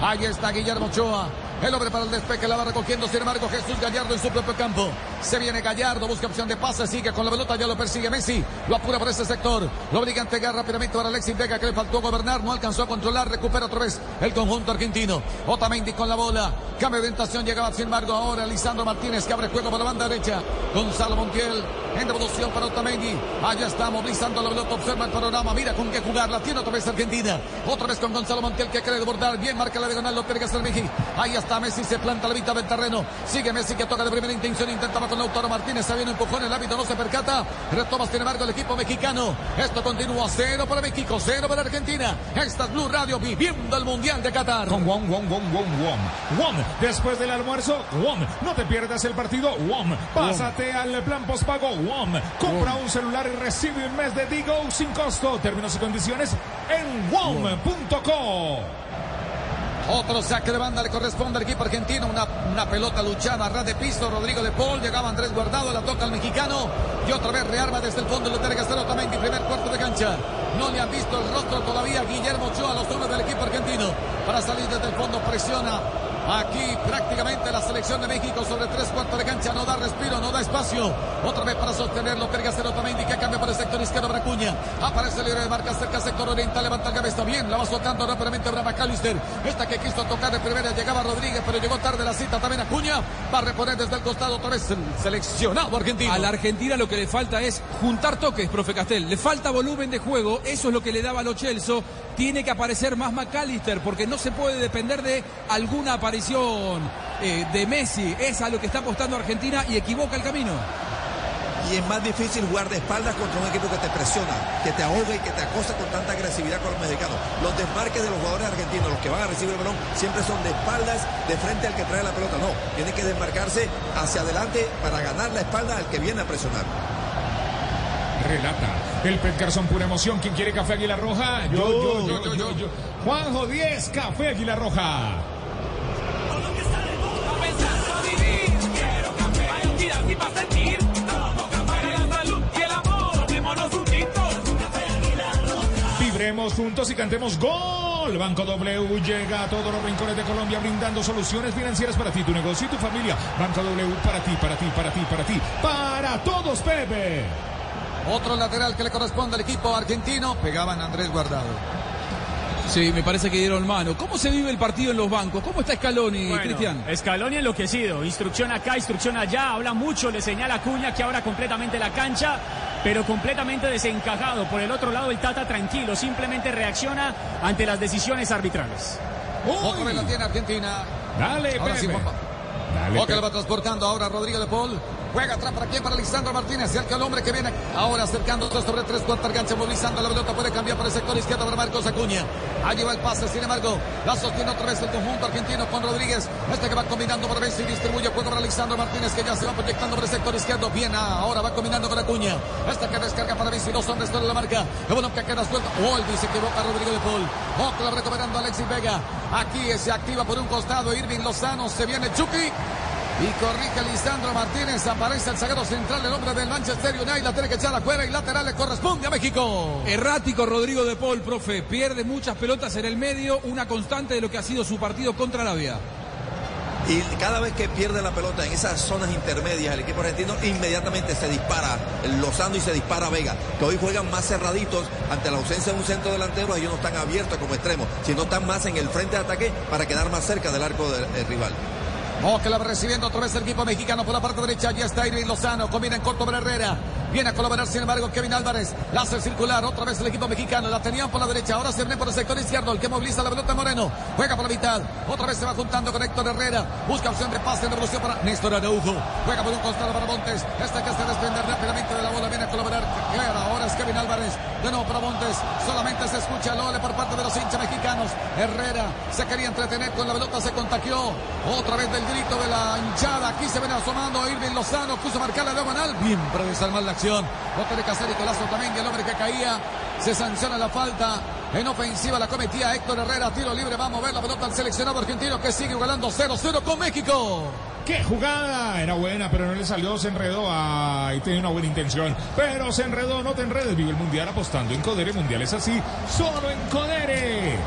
Ahí está Guillermo Ochoa. El hombre para el despegue la va recogiendo, sin embargo, Jesús Gallardo en su propio campo. Se viene Gallardo, busca opción de pase, sigue con la pelota, ya lo persigue Messi. Lo apura por ese sector. Lo obliga a entregar rápidamente para Alexis Vega, que le faltó gobernar, no alcanzó a controlar, recupera otra vez el conjunto argentino. Otamendi con la bola. Cambio de orientación, llegaba sin embargo ahora Lisandro Martínez, que abre juego para la banda derecha. Gonzalo Montiel en devolución para Otamendi. Allá está movilizando la pelota, observa el panorama, mira con qué jugar. La tiene otra vez Argentina. Otra vez con Gonzalo Montiel que quiere desbordar. Bien marca la diagonal, lo hacer Mejía. Ahí está Messi, se planta la mitad del terreno. Sigue Messi que toca de primera intención. Intentaba con Lautaro Martínez. Se viene empujón. El hábito no se percata. Retoma sin embargo el equipo mexicano. Esto continúa cero para México, cero para Argentina. Esta es Blue Radio viviendo el Mundial de Qatar. Con WOM, WOM, WOM, WOM, WOM. WOM. Después del almuerzo, WOM. No te pierdas el partido, WOM. Pásate al plan postpago, WOM. Compra un celular y recibe un mes de Digo sin costo. Términos y condiciones en WOM.co. Otro saque de banda le corresponde al equipo argentino. Una, una pelota luchada, ras de piso. Rodrigo de Paul. Llegaba Andrés Guardado. La toca al mexicano. Y otra vez rearma desde el fondo. Lo tiene que hacer Otamendi. Primer cuarto de cancha. No le han visto el rostro todavía. Guillermo Ochoa, los hombres del equipo argentino. Para salir desde el fondo. Presiona Aquí prácticamente la selección de México sobre tres cuartos de cancha no da respiro, no da espacio. Otra vez para sostenerlo, Tergacer Otamendi que cambia para el sector izquierdo Bracuña. Aparece libre de marca cerca sector oriental, levanta el cabeza bien, la va soltando rápidamente Brava Callister. Esta que quiso tocar de primera llegaba Rodríguez, pero llegó tarde la cita también Acuña. Va a reponer desde el costado otra vez el seleccionado argentino. A la Argentina lo que le falta es juntar toques, profe Castel. Le falta volumen de juego, eso es lo que le daba a Lo Celso. Tiene que aparecer más McAllister porque no se puede depender de alguna aparición eh, de Messi. Es a lo que está apostando Argentina y equivoca el camino. Y es más difícil jugar de espaldas contra un equipo que te presiona, que te ahoga y que te acosa con tanta agresividad con los mexicanos. Los desmarques de los jugadores argentinos, los que van a recibir el balón, siempre son de espaldas, de frente al que trae la pelota. No, tiene que desmarcarse hacia adelante para ganar la espalda al que viene a presionar. Relata el Pet Garzón, pura emoción. ¿Quién quiere café Águila Roja? Yo, yo, yo, yo, yo. yo. Juanjo 10, café Águila Roja. Vibremos juntos y cantemos gol. Banco W llega a todos los rincones de Colombia brindando soluciones financieras para ti, tu negocio y tu familia. Banco W para ti, para ti, para ti, para ti, para todos, Pepe. Otro lateral que le corresponde al equipo argentino. Pegaban a Andrés Guardado. Sí, me parece que dieron mano. ¿Cómo se vive el partido en los bancos? ¿Cómo está Scaloni, Bueno, Cristian? Scaloni enloquecido. Instrucción acá, instrucción allá. Habla mucho, le señala a Cuña que abra completamente la cancha, pero completamente desencajado. Por el otro lado, el Tata tranquilo, simplemente reacciona ante las decisiones arbitrales. Otra vez la tiene Argentina. Dale, Ahora sí, Pepe. Juanpa. Dale, Oca Pepe. lo va transportando ahora Rodrigo de Paul. Juega atrás para quién, para Lisandro Martínez. Cerca el hombre que viene ahora acercándose sobre tres cuartas gancha, movilizando la pelota. Puede cambiar por el sector izquierdo para Marcos Acuña. Allí va el pase, sin embargo, la sostiene otra vez el conjunto argentino con Rodríguez. Este que va combinando por vez y distribuye juego para Lisandro Martínez, que ya se va proyectando por el sector izquierdo. Bien, ahora va combinando con Acuña. Este que descarga para Messi, dos hombres sobre la marca. El balón que queda suelto. Olvi se equivoca Rodrigo de Paul. Otra recuperando a Alexis Vega. Aquí se activa por un costado Irving Lozano. Se viene Chucky. Y corrige Lisandro Martínez. Aparece el zaguero central, el hombre del Manchester United. La tiene que echar afuera y lateral le corresponde a México. Errático Rodrigo de Paul, profe. Pierde muchas pelotas en el medio, una constante de lo que ha sido su partido contra Arabia. Y cada vez que pierde la pelota en esas zonas intermedias, el equipo argentino inmediatamente se dispara Lozano y se dispara Vega, que hoy juegan más cerraditos ante la ausencia de un centro delantero. Ellos no están abiertos como extremos, sino están más en el frente de ataque para quedar más cerca del arco del rival. Oh, que la va recibiendo otra vez el equipo mexicano por la parte derecha. Ya está Irving Lozano. Combina en corto para Herrera. Viene a colaborar, sin embargo, Kevin Álvarez. La hace circular otra vez el equipo mexicano. La tenían por la derecha. Ahora se viene por el sector izquierdo. El que moviliza la pelota Moreno. Juega por la mitad. Otra vez se va juntando con Héctor Herrera. Busca opción de pase en devolución para Néstor Araujo. Juega por un costado para Montes. Este que se desprende rápidamente de la bola. Viene a colaborar. Clara. Ahora es Kevin Álvarez. De nuevo para Montes. Solamente se escucha el ole por parte de los hinchas mexicanos. Herrera se quería entretener con la pelota. Se contagió. Otra vez del grito de la hinchada. Aquí se viene asomando Irving Lozano. Quiso marcar la diagonal. Bien para desarmar la acción. No tiene que hacer Nicolazo también. El hombre que caía. Se sanciona la falta. En ofensiva la cometía Héctor Herrera. Tiro libre. Va a mover la pelota al seleccionado argentino que sigue igualando 0-0 con México. ¡Qué jugada! Era buena, pero no le salió, se enredó. Ahí tenía una buena intención. Pero se enredó, no te enredes. Vive el Mundial apostando en Codere. Mundial es así, solo en Codere.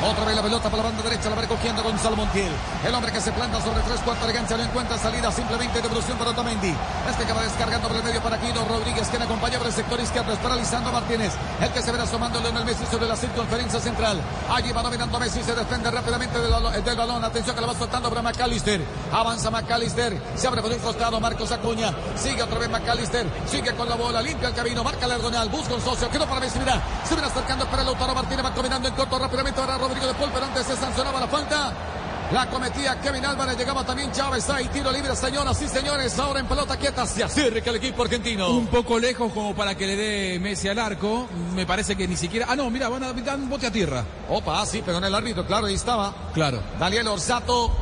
Otra vez la pelota para la banda derecha, la va recogiendo Gonzalo Montiel. El hombre que se planta sobre tres cuartos de cancha no encuentra salida, simplemente devolución para Otamendi. Este que va descargando por el medio para Guido Rodríguez, quien acompaña por el sector izquierdo, es para Lisandro Martínez. El que se verá asomando Leonel Messi sobre la circunferencia central. Allí va dominando Messi, se desprende rápidamente del, balón. Atención que la va soltando para McAllister. Avanza McAllister, se abre por un costado Marcos Acuña. Sigue otra vez McAllister, sigue con la bola, limpia el camino, marca la diagonal, busca un socio, quedó para Messi, mira, se viene acercando para Lautaro Martínez, va combinando en corto rápidamente para Rodrigo de Paul, pero antes se sancionaba la falta. La cometía Kevin Álvarez, llegaba también Chávez ahí, tiro libre, señoras y señores, ahora en pelota quieta se acerca el equipo argentino. Un poco lejos como para que le dé Messi al arco. Me parece que ni siquiera. Ah, no, mira, van a dar un bote a tierra. Opa, sí, pegó en el árbitro, claro, ahí estaba. Claro. Daniel Orsato,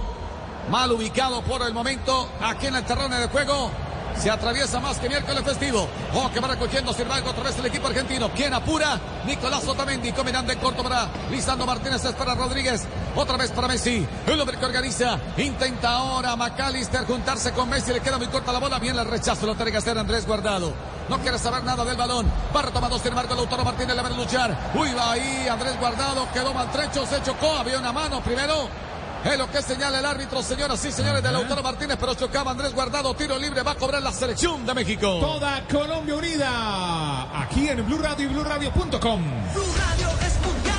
mal ubicado por el momento aquí en el terreno de juego. Se atraviesa más que miércoles festivo. Oh, que va recogiendo sin embargo otra vez el equipo argentino. ¿Quién apura? Nicolás Otamendi combinando en corto para Lisandro Martínez. Es para Rodríguez. Otra vez para Messi. El hombre que organiza. Intenta ahora McAllister juntarse con Messi. Le queda muy corta la bola. Bien el rechazo. Lo tiene que hacer Andrés Guardado. No quiere saber nada del balón. Va retomando sin embargo Lautaro Martínez. Le va a luchar. Uy, va ahí Andrés Guardado. Quedó maltrecho. Se chocó. Había una mano primero. Es lo que señala el árbitro, señoras y señores, de Lautaro Martínez, pero chocaba Andrés Guardado, tiro libre, va a cobrar la selección de México. Toda Colombia unida, aquí en Blue Radio y BlueRadio.com. Blue Radio es mundial.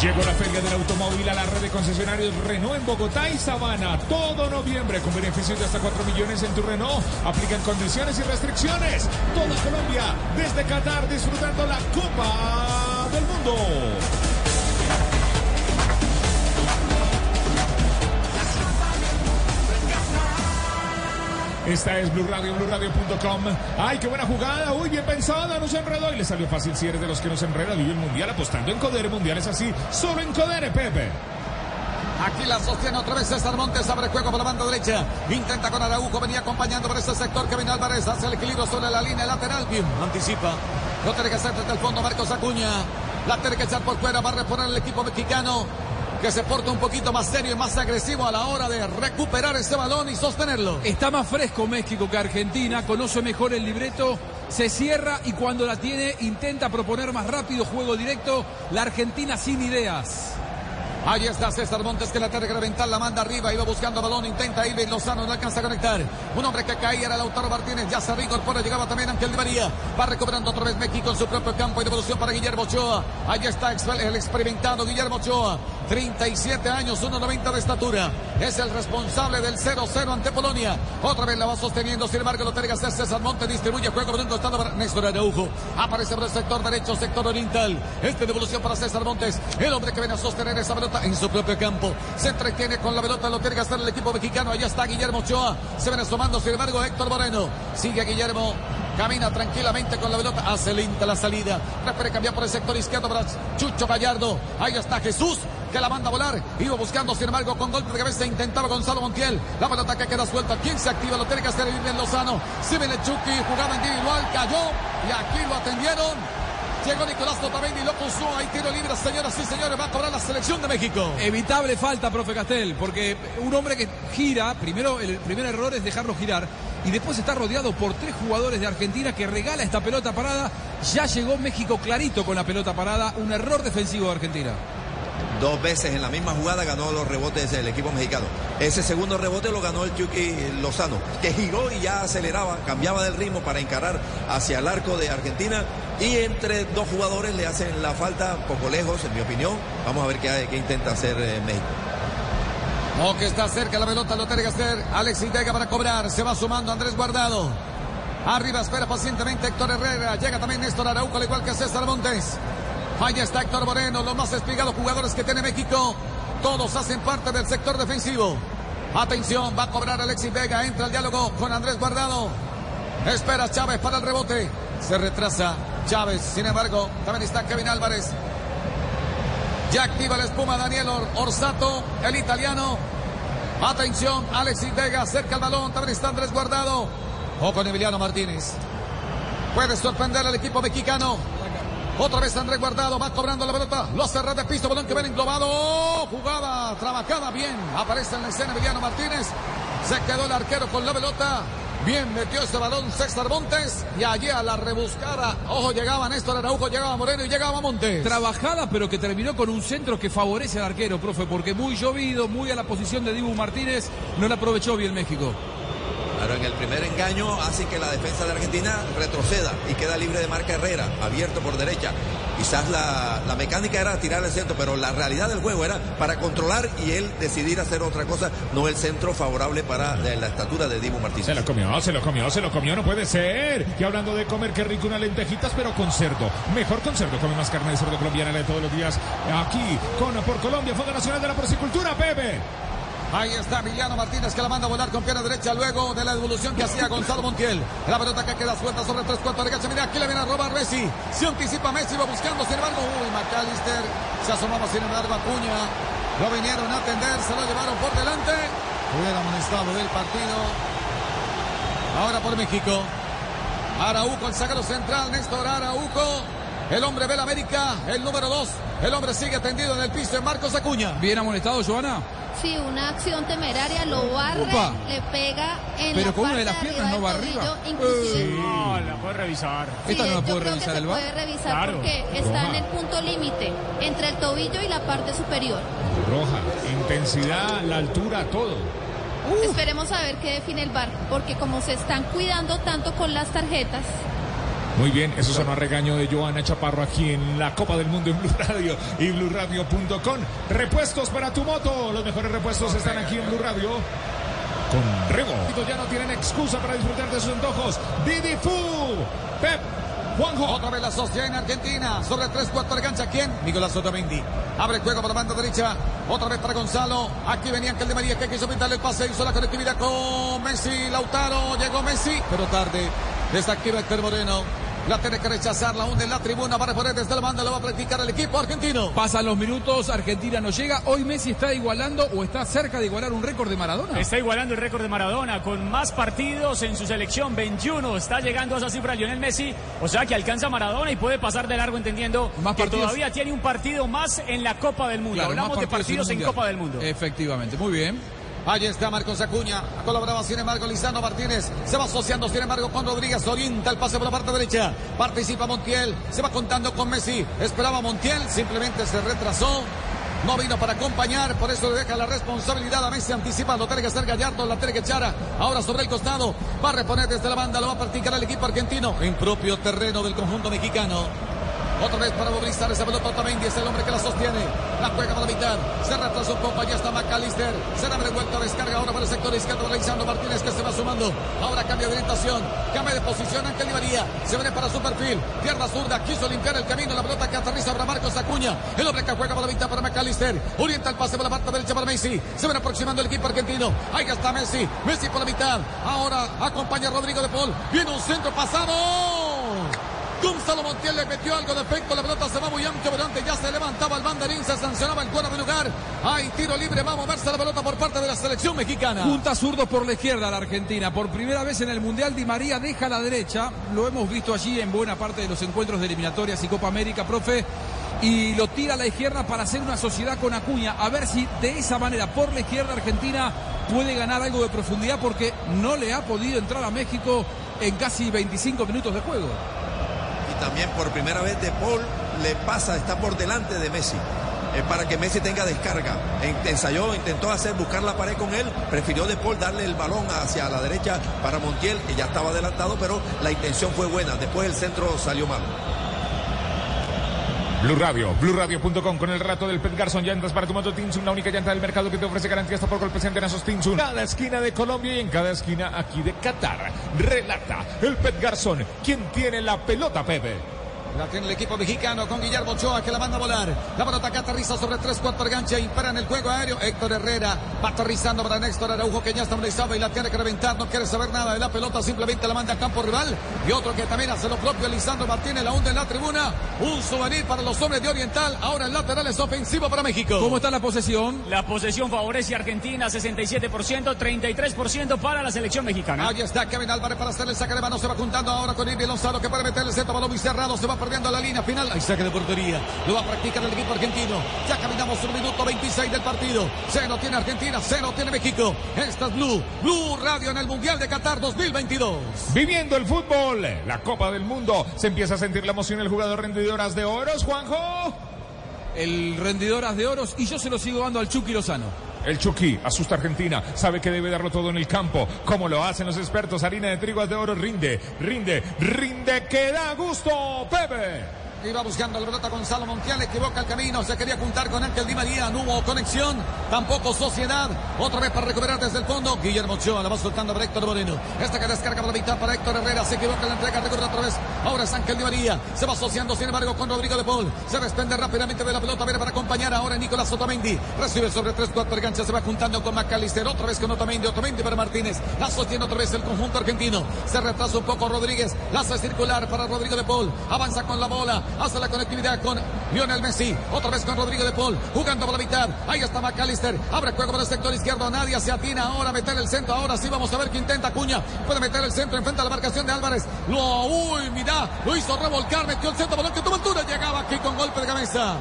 Llegó la Feria del Automóvil a la red de concesionarios Renault en Bogotá y Sabana. Todo noviembre con beneficios de hasta 4 millones en tu Renault. Aplican condiciones y restricciones. Toda Colombia desde Qatar disfrutando la Copa del Mundo. Esta es Blue Radio, BlueRadio.com. ¡Ay, qué buena jugada! ¡Uy, bien pensada! No se enredó y le salió fácil si eres de los que no se enreda. Vive el Mundial apostando en Codere. Mundiales así, solo en Codere, Pepe. Aquí la sostiene otra vez César Montes, abre juego por la banda derecha. Intenta con Araujo, venía acompañando por este sector Kevin Álvarez, hace el equilibrio sobre la línea lateral. Bien, anticipa. No tiene que hacer desde el fondo Marcos Acuña. La tiene que echar por fuera, va a reponer el equipo mexicano. Que se porta un poquito más serio y más agresivo a la hora de recuperar ese balón y sostenerlo. Está más fresco México que Argentina, conoce mejor el libreto, se cierra y cuando la tiene intenta proponer más rápido juego directo. La Argentina sin ideas. Ahí está César Montes que la tiene que reventar, la manda arriba, iba buscando balón, intenta Irving Lozano, no alcanza a conectar. Un hombre que caía era Lautaro Martínez, ya se reincorpora, llegaba también Ángel Di María. Va recuperando otra vez México en su propio campo y devolución para Guillermo Ochoa. Ahí está el experimentado Guillermo Ochoa, 37 años, 1.90 de estatura. Es el responsable del 0-0 ante Polonia. Otra vez la va sosteniendo, sin embargo lo hacer César Montes, distribuye juego por un costado para Néstor Araujo. Aparece por el sector derecho, sector oriental. Este devolución para César Montes, el hombre que viene a sostener esa pelota en su propio campo. Se entretiene con la pelota, lo tiene que hacer el equipo mexicano. Allá está Guillermo Ochoa. Se viene asomando, sin embargo, Héctor Moreno. Sigue Guillermo. Camina tranquilamente con la pelota. Hace lenta la salida. Prefiere cambiar por el sector izquierdo para Chucho Gallardo. Ahí está Jesús que la manda a volar. Iba buscando, sin embargo, con golpe de cabeza intentaba Gonzalo Montiel. La pelota que queda suelta. ¿Quién se activa? Lo tiene que hacer Irving Lozano. Si viene Chucky, jugada individual, cayó y aquí lo atendieron. Llegó Nicolás Otamendi, lo puso. Hay tiro libre, señoras y señores. Va a cobrar la selección de México. Evitable falta, profe Castel, porque un hombre que gira, primero el primer error es dejarlo girar y después está rodeado por tres jugadores de Argentina que regala esta pelota parada. Ya llegó México clarito con la pelota parada. Un error defensivo de Argentina. Dos veces en la misma jugada ganó los rebotes del equipo mexicano. Ese segundo rebote lo ganó el Chucky Lozano, que giró y ya aceleraba, cambiaba del ritmo para encarar hacia el arco de Argentina. Y entre dos jugadores le hacen la falta poco lejos, en mi opinión. Vamos a ver qué, intenta hacer eh, México. O que está cerca la pelota, lo tiene que hacer Alexis Vega para cobrar. Se va sumando Andrés Guardado. Arriba espera pacientemente Héctor Herrera. Llega también Néstor Araujo, al igual que César Montes. Ahí está Héctor Moreno, los más espigados jugadores que tiene México. Todos hacen parte del sector defensivo. Atención, va a cobrar Alexis Vega. Entra el diálogo con Andrés Guardado. Espera Chávez para el rebote. Se retrasa Chávez. Sin embargo, también está Kevin Álvarez. Ya activa la espuma Daniel Or Orsato, el italiano. Atención, Alexis Vega cerca el balón. También está Andrés Guardado. O con Emiliano Martínez. Puede sorprender al equipo mexicano. Otra vez Andrés Guardado va cobrando la pelota. Lo red de piso, balón que ven englobado. Jugada trabajada bien. Aparece en la escena Emiliano Martínez. Se quedó el arquero con la pelota. Bien metió ese balón César Montes y allí a la rebuscada. Ojo, llegaba Néstor Araujo, llegaba Moreno y llegaba Montes. Trabajada, pero que terminó con un centro que favorece al arquero, profe, porque muy llovido, muy a la posición de Dibu Martínez, no la aprovechó bien México. Pero en el primer engaño hace que la defensa de Argentina retroceda y queda libre de marca Herrera, abierto por derecha. Quizás la, la, mecánica era tirar el centro, pero la realidad del juego era para controlar y él decidir hacer otra cosa, no el centro favorable para la estatura de Dibu Martínez. Se lo comió, se lo comió, se lo comió, no puede ser. Y hablando de comer, qué rico unas lentejitas, pero con cerdo. Mejor con cerdo, come más carne de cerdo colombiana de todos los días. Aquí, con Por Colombia, Fondo Nacional de la Porcicultura, Pepe. Ahí está Emiliano Martínez que la manda a volar con pierna derecha luego de la devolución que hacía Gonzalo Montiel. La pelota que queda suelta sobre tres cuartos de. Mira, aquí le viene a robar Messi. Se anticipa Messi, va buscando, sin embargo, uy, McAllister se asomaba, sin embargo, Acuña. Lo vinieron a atender, se lo llevaron por delante. Hubiera amonestado el partido. Ahora por México. Arauco, el zaguero central, Néstor Arauco. El hombre ve la América, el número dos. El hombre sigue tendido en el piso de Marcos Acuña. Bien amonestado, Joana. Sí, una acción temeraria, lo barre, le pega en Pero la con una parte de las piernas no va arriba. inclusive. No, la puede revisar. Sí, Esta no la puede revisar el puede revisar Claro. porque está Roja. en el punto límite entre el tobillo y la parte superior. Roja, intensidad, la altura, todo. Esperemos a ver qué define el VAR, porque como se están cuidando tanto con las tarjetas, Muy bien, eso sonó a regaño de Joana Chaparro aquí en la Copa del Mundo en Blue Radio y BlueRadio.com. Repuestos para tu moto. Los mejores repuestos están aquí en Blue Radio. Con Rebo. Ya no tienen excusa para disfrutar de sus antojos. Didi Fu. Pep. Juanjo. Otra vez la sostiene Argentina. Sobre 3-4 de gancha. ¿Quién? Nicolás Otamendi. Abre el juego por la banda derecha. Otra vez para Gonzalo. Aquí venía Ángel de María que quiso pintarle el pase. Hizo la conectividad con Messi. Lautaro. Llegó Messi. Pero tarde. Desactiva Héctor Moreno. La tiene que rechazar. La hunde en la tribuna. Para poner desde la banda. Lo va a practicar el equipo argentino. Pasan los minutos, Argentina no llega. Hoy Messi está igualando o está cerca de igualar un récord de Maradona. Está igualando el récord de Maradona con más partidos en su selección, 21. Está llegando a esa cifra Lionel Messi. O sea que alcanza a Maradona y puede pasar de largo entendiendo Más que partidos. todavía tiene un partido más en la Copa del Mundo. Claro, Hablamos de partidos en. Copa del Mundo. Efectivamente, muy bien. Ahí está Marcos Acuña. Colaboraba sin embargo Lisandro Martínez. Se va asociando sin embargo con Rodríguez. Orienta el pase por la parte derecha. Participa Montiel. Se va contando con Messi. Esperaba Montiel. Simplemente se retrasó. No vino para acompañar, por eso le deja la responsabilidad a Messi anticipando. Tiene que ser Gallardo, la tiene que echar ahora sobre el costado. Va a reponer desde la banda, lo va a practicar el equipo argentino en propio terreno del conjunto mexicano. Otra vez para movilizar esa pelota Otamendi, es el hombre que la sostiene. La juega para la mitad. Se retrasa un poco, allá está McAllister. Se da vuelta, descarga ahora para el sector izquierdo, realizando Martínez que se va sumando. Ahora cambia de orientación, cambia de posición Ángel Di María. Se viene para su perfil. Pierna zurda, quiso limpiar el camino. La pelota que aterriza para Marcos Acuña. El hombre que juega para la mitad para McAllister. Orienta el pase por la parte derecha para Messi. Se viene aproximando el equipo argentino. Ahí está Messi. Messi por la mitad. Ahora acompaña a Rodrigo de Paul. Viene un centro pasado. Gonzalo Montiel le metió algo de efecto, la pelota se va muy amplio, pero ya se levantaba el banderín, se sancionaba el fuera de lugar. Hay tiro libre, va a moverse la pelota por parte de la selección mexicana. Junta zurdos por la izquierda la Argentina. Por primera vez en el Mundial, Di María deja la derecha. Lo hemos visto allí en buena parte de los encuentros de eliminatorias y Copa América, profe. Y lo tira a la izquierda para hacer una sociedad con Acuña. A ver si de esa manera, por la izquierda, Argentina puede ganar algo de profundidad porque no le ha podido entrar a México en casi 25 minutos de juego. También por primera vez De Paul le pasa, está por delante de Messi. para que Messi tenga descarga. En- ensayó, intentó hacer, buscar la pared con él, prefirió De Paul darle el balón hacia la derecha para Montiel, que ya estaba adelantado, pero la intención fue buena. Después el centro salió mal. Blue Radio, BlueRadio.com con el rato del Pet Garzón llantas para tu moto Tinsun, la única llanta del mercado que te ofrece garantía hasta por golpes en esos Tinsun. Cada esquina de Colombia y en cada esquina aquí de Qatar. Relata el Pet Garzón, quien tiene la pelota, Pepe. La tiene el equipo mexicano con Guillermo Ochoa que la manda a volar. La pelota que aterriza sobre 3 4 gancha y para en el juego aéreo. Héctor Herrera va aterrizando para Néstor Araujo que ya está estabilizado y la tiene que reventar. No quiere saber nada de la pelota, simplemente la manda a campo rival. Y otro que también hace lo propio, Lisandro Martínez, la hunde en la tribuna. Un souvenir para los hombres de Oriental. Ahora el lateral es ofensivo para México. ¿Cómo está la posesión? La posesión favorece a Argentina, 67%, 33% para la selección mexicana. Ahí está Kevin Álvarez para hacer el saque de mano. Se va juntando ahora con Irving Lozano que puede meter el centro. Balón muy cerrado. Se va perdiendo la línea final. Hay saque de portería. Lo va a practicar el equipo argentino. Ya caminamos un minuto 26 del partido. Se lo tiene Argentina. Se lo tiene México. Esta es Blue. Blue Radio en el Mundial de Qatar 2022. Viviendo el fútbol, la Copa del Mundo. Se empieza a sentir la emoción el jugador rendidoras de oros, Juanjo. El rendidoras de oros y yo se lo sigo dando al Chucky Lozano. El Chucky asusta a Argentina, sabe que debe darlo todo en el campo. Como lo hacen los expertos, harina de trigo de oro rinde, rinde, rinde, que da gusto, Pepe. Iba buscando la pelota Gonzalo Montiel, equivoca el camino, se quería juntar con Ángel Di María, no hubo conexión, tampoco sociedad. Otra vez para recuperar desde el fondo, Guillermo Ochoa la va soltando para Héctor Moreno. Esta que descarga por la mitad para Héctor Herrera, se equivoca la entrega, recupera otra vez. Ahora es Ángel Di María, se va asociando sin embargo con Rodrigo de Paul. Se desprende rápidamente de la pelota, viene para acompañar ahora Nicolás Otamendi. Recibe sobre 3-4 de gancha, se va juntando con McAllister, otra vez con Otamendi, Otamendi para Martínez. La sostiene otra vez el conjunto argentino. Se retrasa un poco Rodríguez, la hace circular para Rodrigo de Paul. Avanza con la bola, hace la conectividad con Lionel Messi. Otra vez con Rodrigo de Paul, jugando por la mitad. Ahí está McAllister, abre juego por el sector izquierdo. Nadie se atina ahora a meter el centro. Ahora sí vamos a ver qué intenta Acuña. Puede meter el centro, enfrenta la marcación de Álvarez. Lo, uy, mira, lo hizo revolcar, metió el centro, balón que tuvo altura. Llegaba aquí con golpe de cabeza.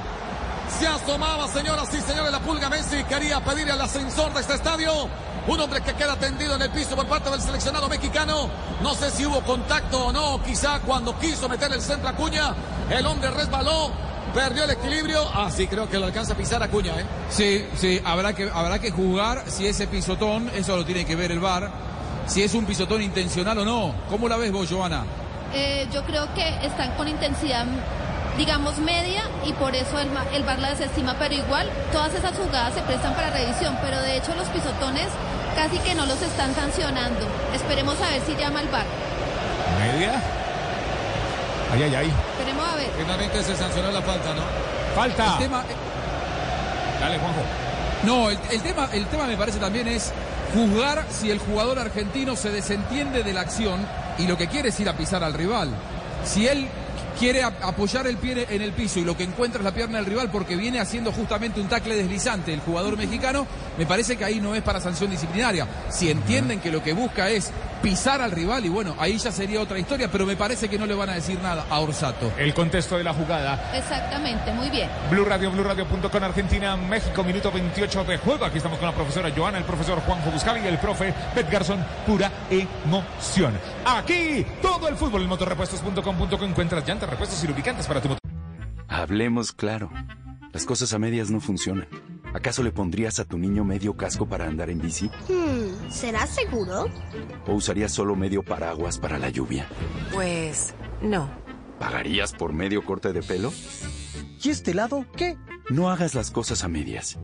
Se asomaba, señoras y señores, la pulga Messi. Quería pedir el ascensor de este estadio. Un hombre que queda tendido en el piso por parte del seleccionado mexicano. No sé si hubo contacto o no. Quizá cuando quiso meter el centro a Cuña, el hombre resbaló, perdió el equilibrio. Ah, sí, creo que lo alcanza a pisar a Cuña, ¿eh? Sí, sí, habrá que, habrá que jugar si ese pisotón, eso lo tiene que ver el VAR, si es un pisotón intencional o no. ¿Cómo la ves vos, Joana? Eh, yo creo que están con intensidad, digamos, media y por eso el, el VAR la desestima, pero igual todas esas jugadas se prestan para revisión, pero de hecho los pisotones casi que no los están sancionando. Esperemos a ver si llama el VAR. Media. Ay, ay, ay. Esperemos a ver. Finalmente se sancionó la falta, ¿no? Falta. El tema, Dale, Juanjo. no, el, el tema, el tema me parece también es juzgar si el jugador argentino se desentiende de la acción y lo que quiere es ir a pisar al rival. Si él quiere ap- apoyar el pie en el piso y lo que encuentra es la pierna del rival porque viene haciendo justamente un tacle deslizante el jugador mexicano, me parece que ahí no es para sanción disciplinaria. Si entienden que lo que busca es pisar al rival y bueno, ahí ya sería otra historia, pero me parece que no le van a decir nada a Orsato. El contexto de la jugada. Exactamente, muy bien. Blue Radio, Blue Radio.com, Argentina, México, minuto 28 de juego. Aquí estamos con la profesora Joana, el profesor Juanjo Buscavi y el profe Bet Garzón. Pura emoción. Aquí, todo el fútbol en motorrepuestos.com.co encuentras llantas, repuestos y lubricantes para tu motor. Hablemos claro. Las cosas a medias no funcionan. ¿Acaso le pondrías a tu niño medio casco para andar en bici? Hmm, ¿será seguro? ¿O usarías solo medio paraguas para la lluvia? Pues no. ¿Pagarías por medio corte de pelo? ¿Y este lado qué? No hagas las cosas a medias.